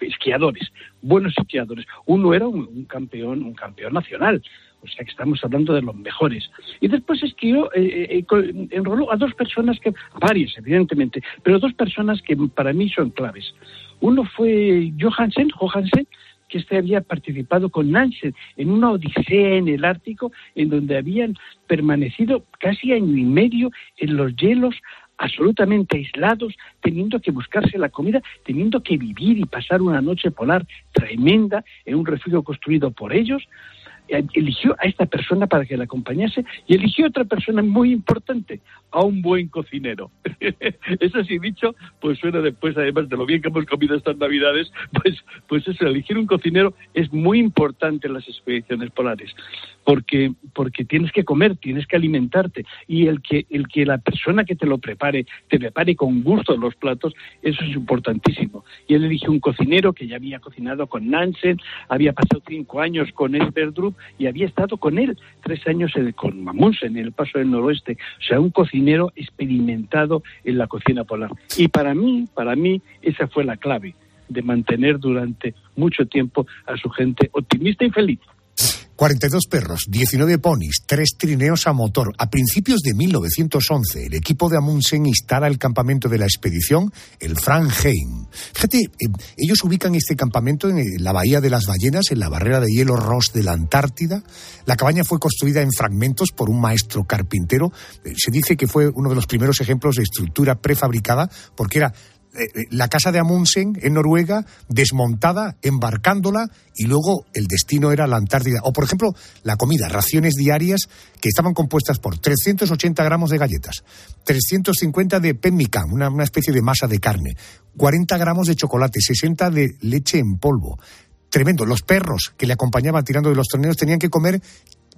esquiadores, buenos esquiadores. Uno era un, campeón, un campeón nacional, o sea que estamos hablando de los mejores. Y después escribió, eh, eh, eh enroló a dos personas que, varias evidentemente, pero dos personas que para mí son claves. Uno fue Johansen, Johansen, que este había participado con Nansen en una odisea en el Ártico, en donde habían permanecido casi año y medio en los hielos absolutamente aislados, teniendo que buscarse la comida, teniendo que vivir y pasar una noche polar tremenda en un refugio construido por ellos eligió a esta persona para que la acompañase y eligió a otra persona muy importante, a un buen cocinero. eso sí dicho, pues suena después, además de lo bien que hemos comido estas navidades, pues, pues eso, elegir un cocinero es muy importante en las expediciones polares, porque, porque tienes que comer, tienes que alimentarte, y el que, el que la persona que te lo prepare, te prepare con gusto los platos, eso es importantísimo. Y él eligió un cocinero que ya había cocinado con Nansen, había pasado cinco años con Esberdrup y había estado con él tres años con Mamundsen en el Paso del Noroeste, o sea, un cocinero experimentado en la cocina polar. Y para mí, para mí, esa fue la clave de mantener durante mucho tiempo a su gente optimista y feliz. 42 perros, 19 ponis, 3 trineos a motor. A principios de 1911, el equipo de Amundsen instala el campamento de la expedición, el Franheim. Fíjate, eh, ellos ubican este campamento en la Bahía de las Ballenas, en la barrera de hielo Ross de la Antártida. La cabaña fue construida en fragmentos por un maestro carpintero. Eh, se dice que fue uno de los primeros ejemplos de estructura prefabricada, porque era eh, eh, la casa de Amundsen en Noruega desmontada, embarcándola y luego el destino era la Antártida. O, por ejemplo, la comida, raciones diarias que estaban compuestas por 380 gramos de galletas, 350 de pemmican, una, una especie de masa de carne, 40 gramos de chocolate, 60 de leche en polvo. Tremendo. Los perros que le acompañaban tirando de los torneos tenían que comer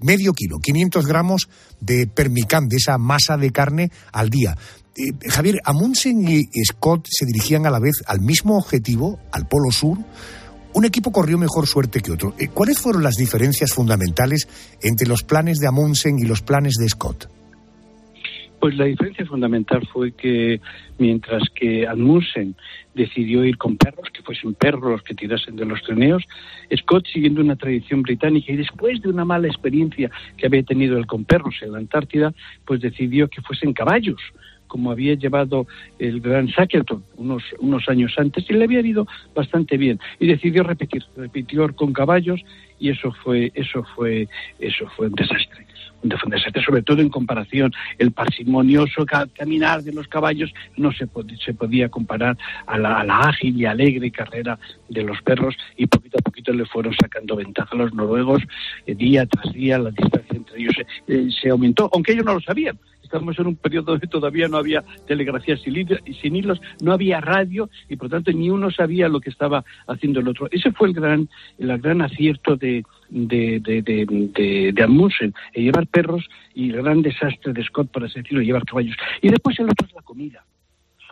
medio kilo, 500 gramos de permicán, de esa masa de carne al día. Eh, Javier, Amundsen y Scott se dirigían a la vez al mismo objetivo, al Polo Sur. Un equipo corrió mejor suerte que otro. Eh, ¿Cuáles fueron las diferencias fundamentales entre los planes de Amundsen y los planes de Scott? Pues la diferencia fundamental fue que mientras que Amundsen decidió ir con perros, que fuesen perros los que tirasen de los trineos, Scott, siguiendo una tradición británica y después de una mala experiencia que había tenido él con perros en la Antártida, pues decidió que fuesen caballos como había llevado el gran Shackleton unos, unos años antes y le había ido bastante bien y decidió repetir, repitió con caballos y eso fue, eso fue, eso fue un desastre un desastre, sobre todo en comparación. El parsimonioso caminar de los caballos no se, se podía comparar a la, ágil y alegre carrera de los perros y poquito a poquito le fueron sacando ventaja a los noruegos. Eh, día tras día la distancia entre ellos eh, se aumentó, aunque ellos no lo sabían estamos en un periodo donde todavía no había telegrafía sin hilos, no había radio y por tanto ni uno sabía lo que estaba haciendo el otro. Ese fue el gran, el gran acierto de, de, de, de, de, Amundsen, llevar perros y el gran desastre de Scott, para decirlo, llevar caballos. Y después el otro es la comida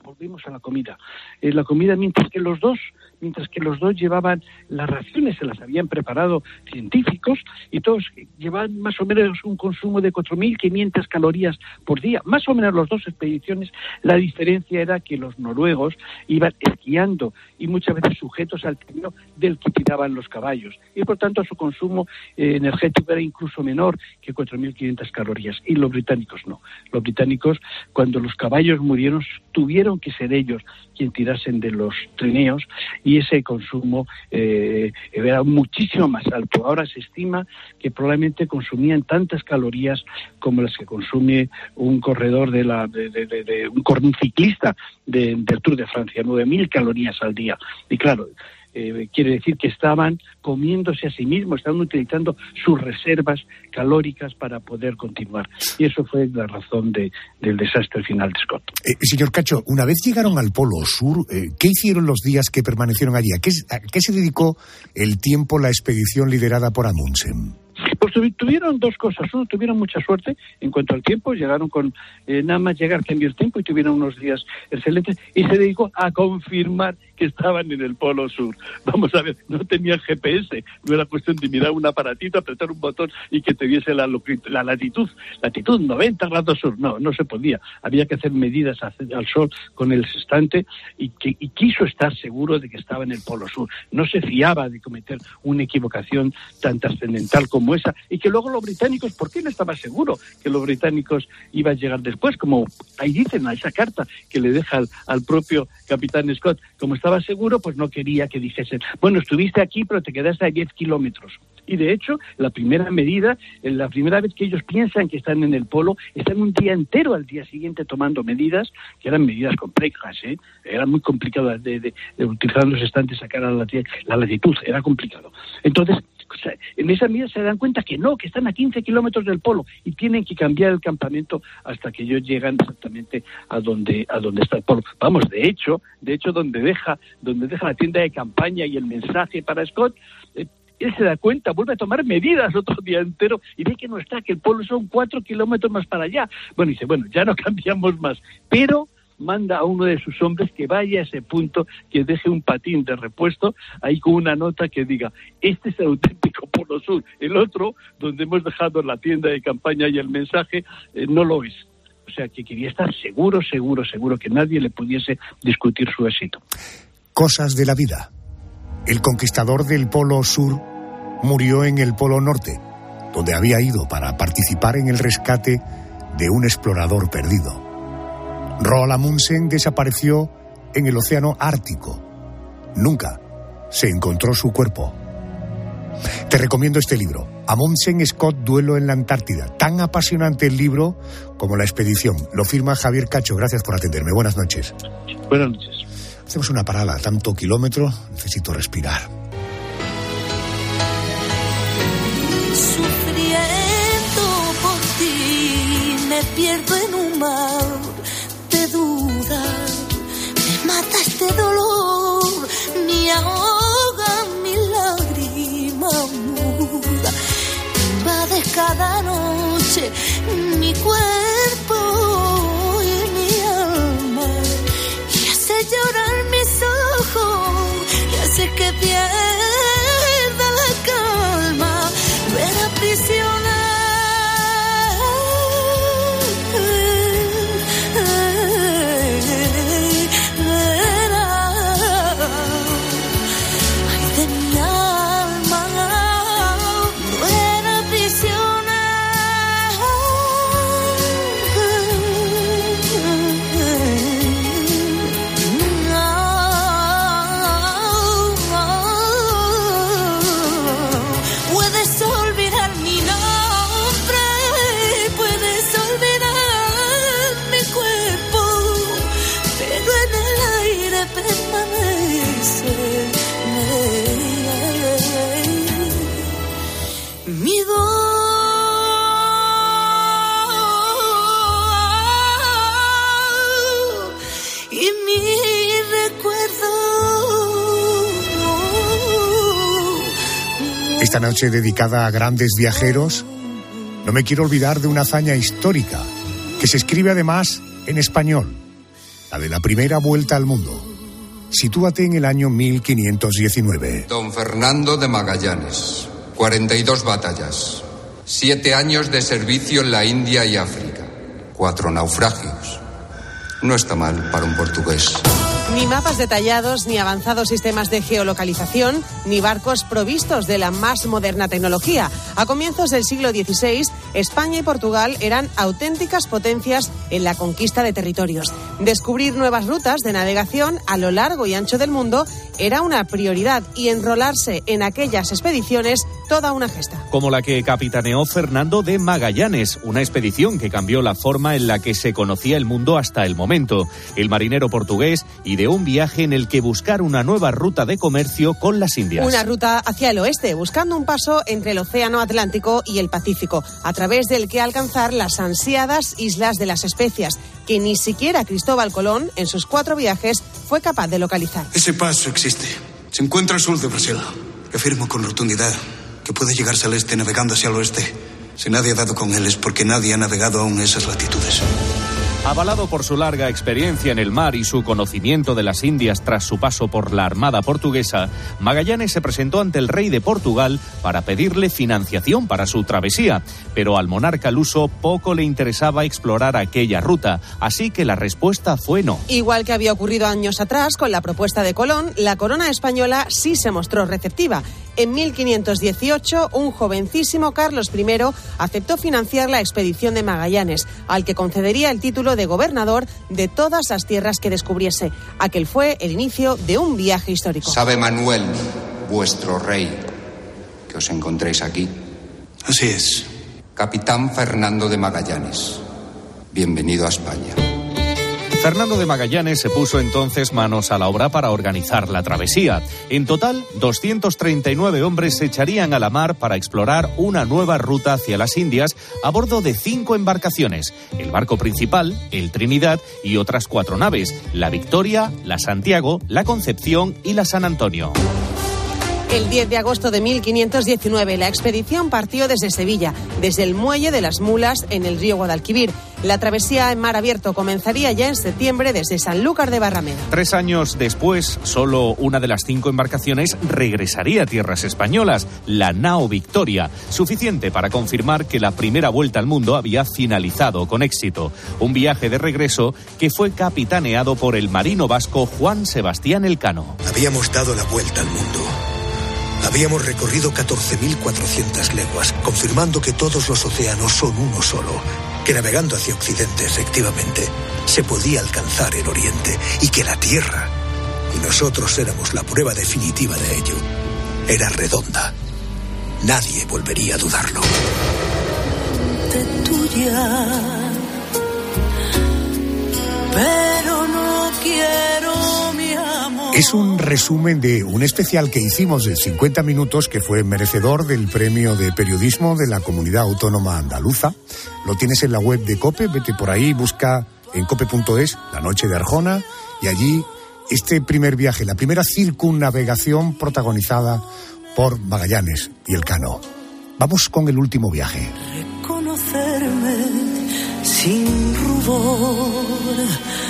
volvimos a la comida. Eh, la comida, mientras que los dos, mientras que los dos llevaban las raciones, se las habían preparado científicos y todos llevaban más o menos un consumo de 4.500 calorías por día, más o menos las dos expediciones. La diferencia era que los noruegos iban esquiando y muchas veces sujetos al tiro del que tiraban los caballos y por tanto su consumo eh, energético era incluso menor que 4.500 calorías y los británicos no. Los británicos cuando los caballos murieron tuvieron que ser ellos quien tirasen de los trineos y ese consumo eh, era muchísimo más alto. Ahora se estima que probablemente consumían tantas calorías como las que consume un corredor de la de, un, un ciclista del Tour de Francia, 9.000 calorías al día. Y claro, eh, quiere decir que estaban comiéndose a sí mismos, estaban utilizando sus reservas calóricas para poder continuar. Y eso fue la razón de, del desastre final de Scott. Eh, señor Cacho, una vez llegaron al Polo Sur, eh, ¿qué hicieron los días que permanecieron allí? ¿A qué, a qué se dedicó el tiempo la expedición liderada por Amundsen? Pues tuvieron dos cosas. Uno, tuvieron mucha suerte en cuanto al tiempo, llegaron con eh, nada más llegar cambió el tiempo y tuvieron unos días excelentes y se dedicó a confirmar que estaban en el Polo Sur. Vamos a ver, no tenían GPS, no era cuestión de mirar un aparatito, apretar un botón y que te diese la, la latitud, latitud 90 grados sur. No, no se podía. Había que hacer medidas al sol con el sextante y, que, y quiso estar seguro de que estaba en el Polo Sur. No se fiaba de cometer una equivocación tan trascendental como esa y que luego los británicos, ¿por qué no estaba seguro que los británicos iban a llegar después? Como ahí dicen, a esa carta que le deja al, propio capitán Scott, como estaba seguro, pues no quería que dijesen, bueno, estuviste aquí, pero te quedaste a 10 kilómetros. Y de hecho, la primera medida, la primera vez que ellos piensan que están en el polo, están un día entero al día siguiente tomando medidas, que eran medidas complejas, ¿eh? era muy complicado de, de, utilizar los estantes sacar la, la latitud, era complicado. Entonces, en esa medida se dan cuenta que no, que están a 15 kilómetros del polo y tienen que cambiar el campamento hasta que ellos llegan exactamente a donde, a donde está el polo. Vamos, de hecho, de hecho, donde deja, donde deja la tienda de campaña y el mensaje para Scott, eh, él se da cuenta, vuelve a tomar medidas otro día entero y ve que no está, que el polo son cuatro kilómetros más para allá. Bueno, dice, bueno, ya no cambiamos más, pero manda a uno de sus hombres que vaya a ese punto, que deje un patín de repuesto ahí con una nota que diga, este es el auténtico Polo Sur, el otro, donde hemos dejado la tienda de campaña y el mensaje, eh, no lo es. O sea, que quería estar seguro, seguro, seguro que nadie le pudiese discutir su éxito. Cosas de la vida. El conquistador del Polo Sur murió en el Polo Norte, donde había ido para participar en el rescate de un explorador perdido. Roald Amundsen desapareció en el Océano Ártico. Nunca se encontró su cuerpo. Te recomiendo este libro, Amundsen Scott Duelo en la Antártida. Tan apasionante el libro como la expedición. Lo firma Javier Cacho. Gracias por atenderme. Buenas noches. Buenas noches. Hacemos una parada. Tanto kilómetro, necesito respirar. Sufriendo por ti, me pierdo en un mar este dolor, me ahoga mi lágrima muda. Invades cada noche mi cuerpo esta noche dedicada a grandes viajeros, no me quiero olvidar de una hazaña histórica, que se escribe además en español, la de la primera vuelta al mundo. Sitúate en el año 1519. Don Fernando de Magallanes, 42 batallas, 7 años de servicio en la India y África, 4 naufragios. No está mal para un portugués. Ni mapas detallados, ni avanzados sistemas de geolocalización, ni barcos provistos de la más moderna tecnología. A comienzos del siglo XVI, España y Portugal eran auténticas potencias en la conquista de territorios. Descubrir nuevas rutas de navegación a lo largo y ancho del mundo era una prioridad y enrolarse en aquellas expediciones toda una gesta. Como la que capitaneó Fernando de Magallanes, una expedición que cambió la forma en la que se conocía el mundo hasta el momento. El marinero portugués ideó un viaje en el que buscar una nueva ruta de comercio con las Indias. Una ruta hacia el oeste, buscando un paso entre el Océano Atlántico y el Pacífico, a través del que alcanzar las ansiadas Islas de las Especias, que ni siquiera Cristóbal Colón, en sus cuatro viajes, fue capaz de localizar. Ese paso existe. Se encuentra al sur de Brasil. Afirmo con rotundidad que puede llegarse al este navegando hacia el oeste. Si nadie ha dado con él es porque nadie ha navegado aún esas latitudes. Avalado por su larga experiencia en el mar y su conocimiento de las Indias tras su paso por la Armada portuguesa, Magallanes se presentó ante el rey de Portugal para pedirle financiación para su travesía, pero al monarca luso poco le interesaba explorar aquella ruta, así que la respuesta fue no. Igual que había ocurrido años atrás con la propuesta de Colón, la corona española sí se mostró receptiva en 1518, un jovencísimo Carlos I aceptó financiar la expedición de Magallanes, al que concedería el título de gobernador de todas las tierras que descubriese. Aquel fue el inicio de un viaje histórico. ¿Sabe Manuel, vuestro rey, que os encontréis aquí? Así es. Capitán Fernando de Magallanes. Bienvenido a España. Fernando de Magallanes se puso entonces manos a la obra para organizar la travesía. En total, 239 hombres se echarían a la mar para explorar una nueva ruta hacia las Indias a bordo de cinco embarcaciones, el barco principal, el Trinidad y otras cuatro naves, la Victoria, la Santiago, la Concepción y la San Antonio. El 10 de agosto de 1519, la expedición partió desde Sevilla, desde el muelle de las Mulas en el río Guadalquivir. La travesía en mar abierto comenzaría ya en septiembre desde Sanlúcar de Barrameda. Tres años después, solo una de las cinco embarcaciones regresaría a tierras españolas, la Nao Victoria, suficiente para confirmar que la primera vuelta al mundo había finalizado con éxito. Un viaje de regreso que fue capitaneado por el marino vasco Juan Sebastián Elcano. Habíamos dado la vuelta al mundo. Habíamos recorrido 14.400 leguas, confirmando que todos los océanos son uno solo, que navegando hacia Occidente, efectivamente, se podía alcanzar el Oriente y que la Tierra, y nosotros éramos la prueba definitiva de ello, era redonda. Nadie volvería a dudarlo. tuya, pero no quiero mi. Es un resumen de un especial que hicimos de 50 minutos que fue merecedor del premio de periodismo de la comunidad autónoma andaluza. Lo tienes en la web de COPE, vete por ahí, busca en cope.es la noche de Arjona y allí este primer viaje, la primera circunnavegación protagonizada por Magallanes y el Cano. Vamos con el último viaje. Conocerme sin rubor.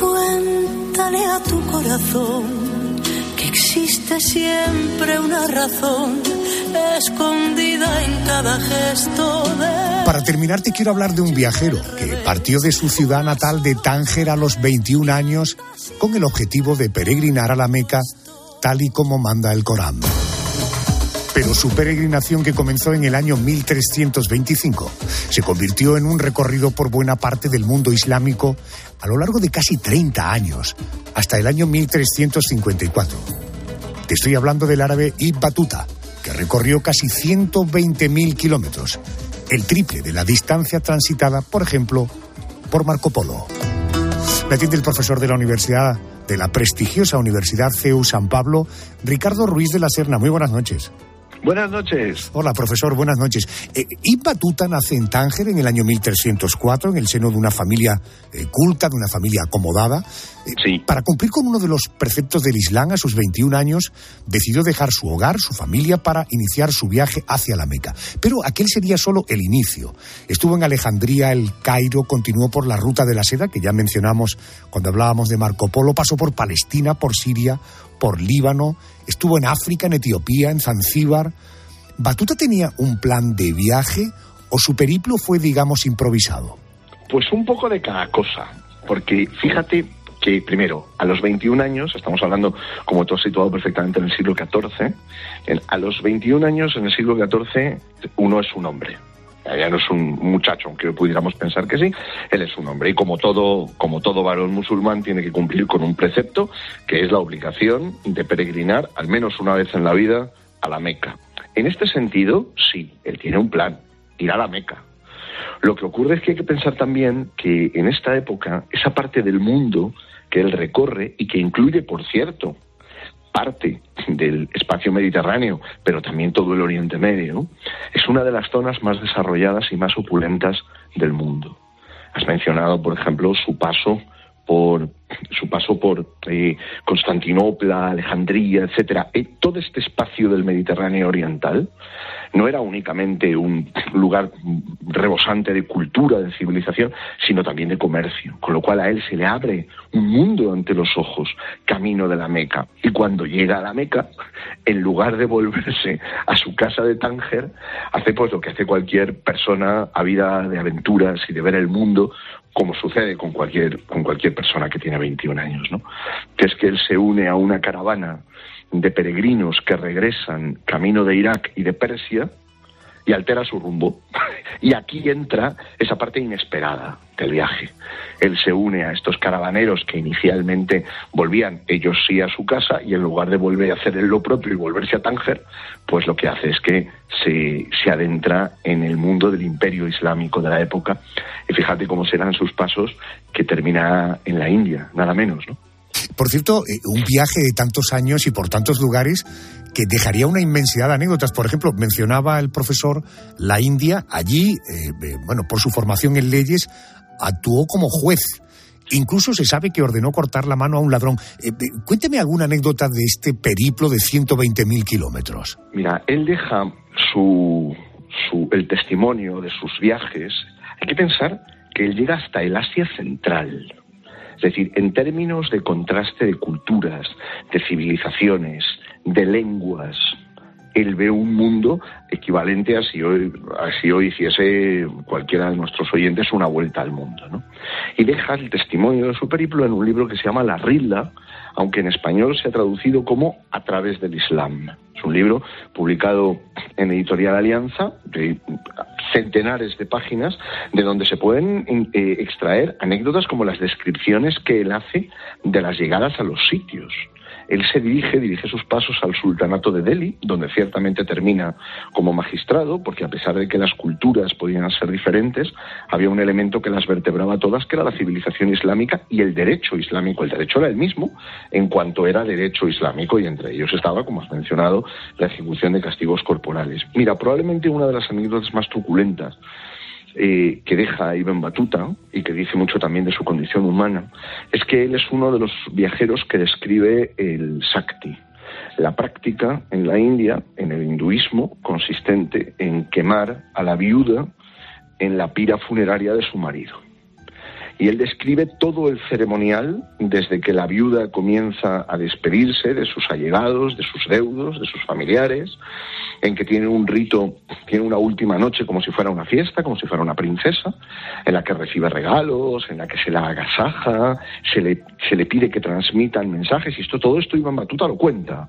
Cuéntale a tu corazón que existe siempre una razón escondida en cada gesto de... Para terminar, te quiero hablar de un viajero que partió de su ciudad natal de Tánger a los 21 años con el objetivo de peregrinar a la Meca tal y como manda el Corán. Pero su peregrinación que comenzó en el año 1325 se convirtió en un recorrido por buena parte del mundo islámico a lo largo de casi 30 años, hasta el año 1354. Te estoy hablando del árabe Ibn Batuta, que recorrió casi 120.000 kilómetros, el triple de la distancia transitada, por ejemplo, por Marco Polo. Me atiende el profesor de la Universidad, de la prestigiosa Universidad CEU San Pablo, Ricardo Ruiz de la Serna. Muy buenas noches. Buenas noches. Hola, profesor, buenas noches. Eh, Ibn Batuta nace en Tánger en el año 1304, en el seno de una familia eh, culta, de una familia acomodada. Eh, Para cumplir con uno de los preceptos del Islam a sus 21 años, decidió dejar su hogar, su familia, para iniciar su viaje hacia la Meca. Pero aquel sería solo el inicio. Estuvo en Alejandría, el Cairo, continuó por la ruta de la seda, que ya mencionamos cuando hablábamos de Marco Polo, pasó por Palestina, por Siria, por Líbano, estuvo en África, en Etiopía, en Zanzíbar. ¿Batuta tenía un plan de viaje o su periplo fue, digamos, improvisado? Pues un poco de cada cosa, porque fíjate que primero, a los 21 años, estamos hablando, como tú has situado perfectamente, en el siglo XIV, a los 21 años en el siglo XIV uno es un hombre. Ya no es un muchacho, aunque pudiéramos pensar que sí, él es un hombre. Y como todo, como todo varón musulmán, tiene que cumplir con un precepto, que es la obligación de peregrinar al menos una vez en la vida a la Meca. En este sentido, sí, él tiene un plan, ir a la Meca. Lo que ocurre es que hay que pensar también que en esta época, esa parte del mundo que él recorre y que incluye, por cierto, parte del espacio mediterráneo, pero también todo el Oriente Medio, es una de las zonas más desarrolladas y más opulentas del mundo. Has mencionado, por ejemplo, su paso por su paso por eh, Constantinopla, Alejandría, etcétera, eh, todo este espacio del Mediterráneo oriental no era únicamente un lugar rebosante de cultura, de civilización, sino también de comercio, con lo cual a él se le abre un mundo ante los ojos, camino de la Meca. Y cuando llega a la Meca, en lugar de volverse a su casa de Tánger, hace pues lo que hace cualquier persona a vida de aventuras y de ver el mundo como sucede con cualquier, con cualquier persona que tiene 21 años, ¿no? Que es que él se une a una caravana de peregrinos que regresan camino de Irak y de Persia y altera su rumbo. Y aquí entra esa parte inesperada del viaje. Él se une a estos caravaneros que inicialmente volvían ellos sí a su casa y en lugar de volver a hacer lo propio y volverse a Tánger, pues lo que hace es que se, se adentra en el mundo del imperio islámico de la época. Y fíjate cómo serán sus pasos que termina en la India, nada menos, ¿no? Por cierto, eh, un viaje de tantos años y por tantos lugares que dejaría una inmensidad de anécdotas. Por ejemplo, mencionaba el profesor la India. Allí, eh, eh, bueno, por su formación en leyes, actuó como juez. Incluso se sabe que ordenó cortar la mano a un ladrón. cuénteme alguna anécdota de este periplo de 120.000 kilómetros. Mira, él deja su, su, el testimonio de sus viajes. Hay que pensar que él llega hasta el Asia Central es decir, en términos de contraste de culturas, de civilizaciones, de lenguas, él ve un mundo equivalente a si hoy, si hoy hiciese cualquiera de nuestros oyentes una vuelta al mundo. ¿no? Y deja el testimonio de su periplo en un libro que se llama La Rilla, aunque en español se ha traducido como A través del Islam. Es un libro publicado en Editorial Alianza, de centenares de páginas, de donde se pueden eh, extraer anécdotas como las descripciones que él hace de las llegadas a los sitios él se dirige, dirige sus pasos al sultanato de Delhi, donde ciertamente termina como magistrado, porque a pesar de que las culturas podían ser diferentes, había un elemento que las vertebraba todas, que era la civilización islámica y el derecho islámico. El derecho era el mismo en cuanto era derecho islámico y entre ellos estaba, como has mencionado, la ejecución de castigos corporales. Mira, probablemente una de las anécdotas más truculentas eh, que deja Ibn Batuta y que dice mucho también de su condición humana, es que él es uno de los viajeros que describe el Sakti, la práctica en la India, en el hinduismo, consistente en quemar a la viuda en la pira funeraria de su marido. Y él describe todo el ceremonial desde que la viuda comienza a despedirse de sus allegados, de sus deudos, de sus familiares, en que tiene un rito, tiene una última noche como si fuera una fiesta, como si fuera una princesa, en la que recibe regalos, en la que se la agasaja, se le, se le pide que transmitan mensajes, y esto, todo esto Iván Batuta lo cuenta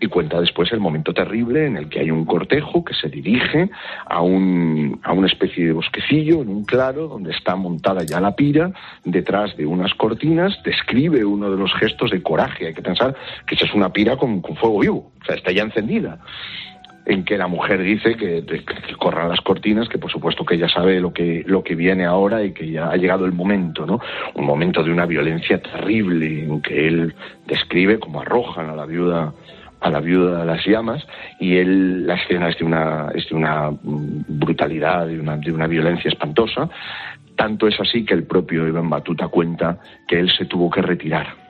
y cuenta después el momento terrible en el que hay un cortejo que se dirige a, un, a una especie de bosquecillo en un claro donde está montada ya la pira detrás de unas cortinas, describe uno de los gestos de coraje. Hay que pensar que esa es una pira con, fuego vivo, o sea, está ya encendida en que la mujer dice que, que, corran las cortinas, que por supuesto que ella sabe lo que, lo que viene ahora y que ya ha llegado el momento, ¿no? Un momento de una violencia terrible en que él describe como arrojan a la viuda a la viuda de las llamas y él la escena es de una es de una brutalidad de una, de una violencia espantosa. Tanto es así que el propio Iván Batuta cuenta que él se tuvo que retirar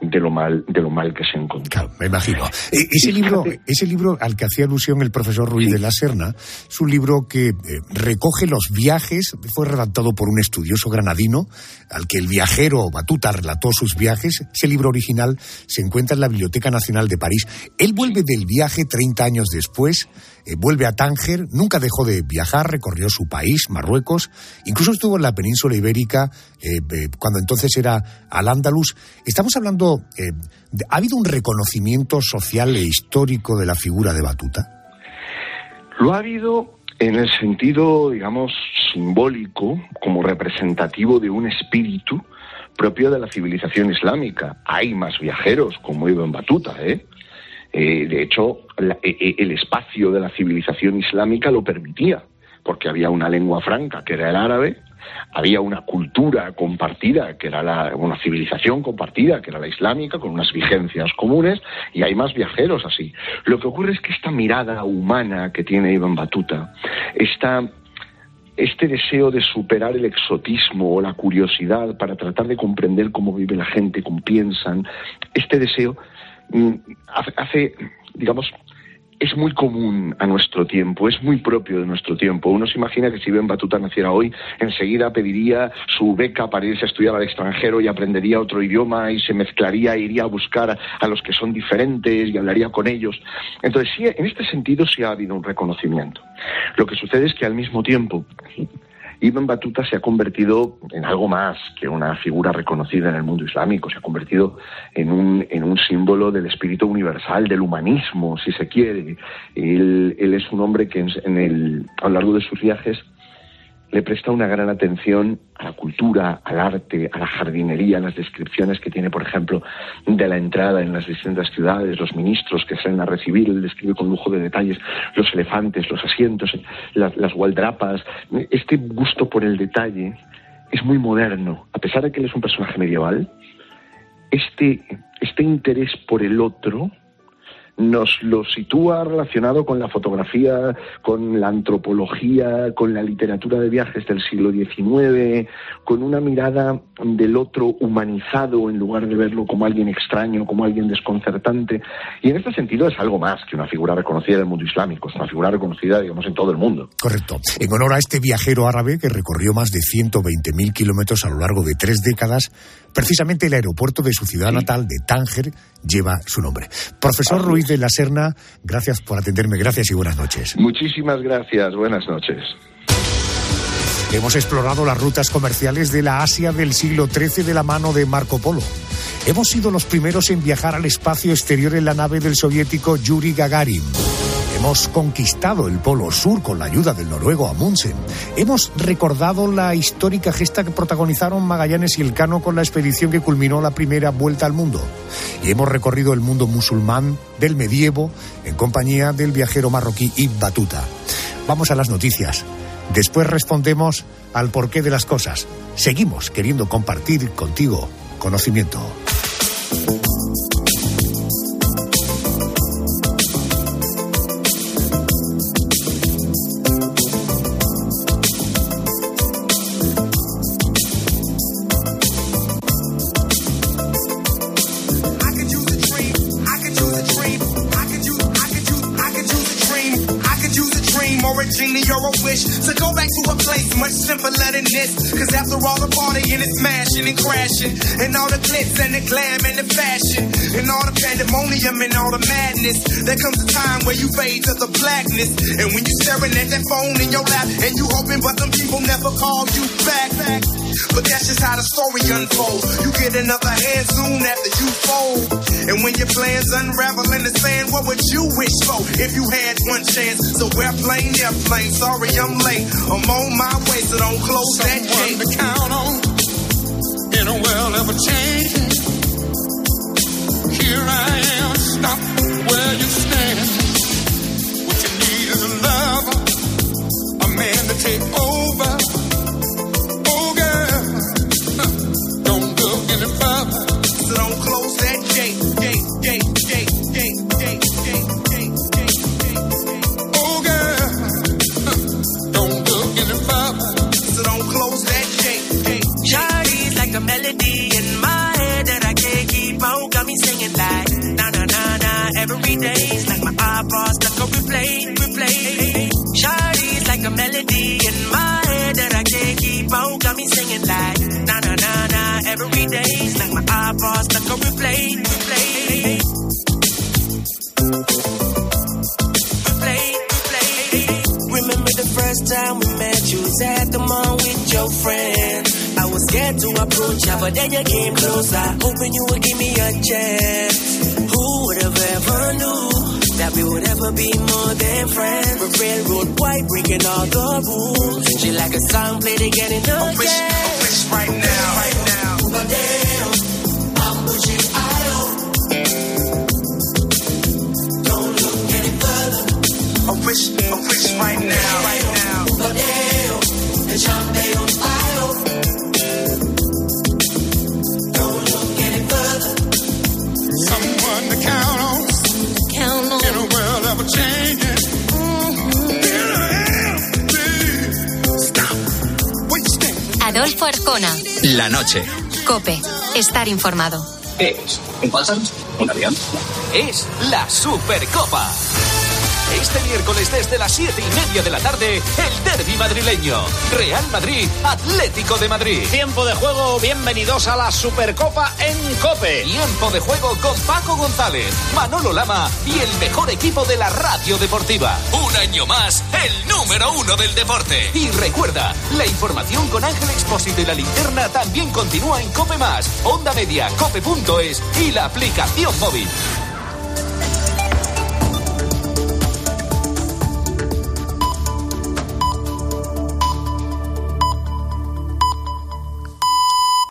de lo mal de lo mal que se encontró. me imagino. E, ese libro, ese libro al que hacía alusión el profesor Ruiz de la Serna, es un libro que eh, recoge los viajes, fue redactado por un estudioso granadino, al que el viajero Batuta relató sus viajes. Ese libro original se encuentra en la Biblioteca Nacional de París. Él vuelve del viaje 30 años después, eh, vuelve a Tánger, nunca dejó de viajar, recorrió su país, Marruecos, incluso estuvo en la península ibérica eh, cuando entonces era Al-Ándalus. Estamos hablando eh, ¿ha habido un reconocimiento social e histórico de la figura de Batuta? Lo ha habido en el sentido, digamos, simbólico, como representativo de un espíritu propio de la civilización islámica. Hay más viajeros, como Ibn Batuta, ¿eh? Eh, de hecho, la, eh, el espacio de la civilización islámica lo permitía, porque había una lengua franca, que era el árabe, había una cultura compartida, que era la, una civilización compartida, que era la islámica, con unas vigencias comunes, y hay más viajeros así. Lo que ocurre es que esta mirada humana que tiene Ibn Batuta, esta este deseo de superar el exotismo o la curiosidad para tratar de comprender cómo vive la gente, cómo piensan, este deseo hace, digamos, es muy común a nuestro tiempo, es muy propio de nuestro tiempo. Uno se imagina que si Ben Batuta naciera hoy, enseguida pediría su beca para irse a estudiar al extranjero y aprendería otro idioma y se mezclaría, iría a buscar a los que son diferentes y hablaría con ellos. Entonces, sí, en este sentido sí ha habido un reconocimiento. Lo que sucede es que al mismo tiempo Ibn Batuta se ha convertido en algo más que una figura reconocida en el mundo islámico, se ha convertido en un, en un símbolo del espíritu universal, del humanismo, si se quiere. Él, él es un hombre que en el, a lo largo de sus viajes le presta una gran atención a la cultura, al arte, a la jardinería, a las descripciones que tiene, por ejemplo, de la entrada en las distintas ciudades, los ministros que salen a recibir, él describe con lujo de detalles los elefantes, los asientos, las, las gualdrapas. Este gusto por el detalle es muy moderno, a pesar de que él es un personaje medieval. Este, este interés por el otro, nos lo sitúa relacionado con la fotografía, con la antropología, con la literatura de viajes del siglo XIX, con una mirada del otro humanizado en lugar de verlo como alguien extraño, como alguien desconcertante. Y en este sentido es algo más que una figura reconocida del mundo islámico, es una figura reconocida, digamos, en todo el mundo. Correcto. En honor a este viajero árabe que recorrió más de 120.000 kilómetros a lo largo de tres décadas, precisamente el aeropuerto de su ciudad natal de Tánger lleva su nombre. Profesor Ruiz de la Serna, gracias por atenderme, gracias y buenas noches. Muchísimas gracias, buenas noches. Hemos explorado las rutas comerciales de la Asia del siglo XIII de la mano de Marco Polo. Hemos sido los primeros en viajar al espacio exterior en la nave del soviético Yuri Gagarin. Hemos conquistado el Polo Sur con la ayuda del noruego Amundsen. Hemos recordado la histórica gesta que protagonizaron Magallanes y Elcano con la expedición que culminó la primera vuelta al mundo. Y hemos recorrido el mundo musulmán del medievo en compañía del viajero marroquí Ibn Batuta. Vamos a las noticias. Después respondemos al porqué de las cosas. Seguimos queriendo compartir contigo conocimiento. Phone in your lap and you hoping, but them people never call you back. But that's just how the story unfolds. You get another hand soon after you fold. And when your plans unravel in the sand, what would you wish for if you had one chance? So airplane, airplane, sorry I'm late. I'm on my way, so don't close Someone that gate. to count on in a world ever changing. Here I am, stop every day's like a melody in my head that I can't keep out. Got me singing like na na na na. Every day. Like my iPod stuck on replay. iPod stuck on replay, replay. Replay, replay. Remember the first time we met? You was at the mall with your friend. I was scared to approach ya, but then you came closer, hoping you would give me a chance. Who would have ever knew that we would ever be more than friends. We're railroad white, breaking all the rules. She like a song played again and again. wish, I wish right now, right now. Right now, right now. Ubadeo, Echambeo Ayo. Don't look any further. Someone to count on. Count on. In a world ever changing. Adolfo Arjona. La noche. Cope. Estar informado. ¿Qué es? ¿Un pájaro? ¿Un avión? Es la Supercopa. Este miércoles desde las 7 y media de la tarde, el derby madrileño. Real Madrid, Atlético de Madrid. Tiempo de juego, bienvenidos a la Supercopa en Cope. Tiempo de juego con Paco González, Manolo Lama y el mejor equipo de la radio deportiva. Un año más, el número uno del deporte. Y recuerda, la información con Ángel Expósito y la linterna también continúa en Cope Más, Onda Media, Cope.es y la aplicación móvil.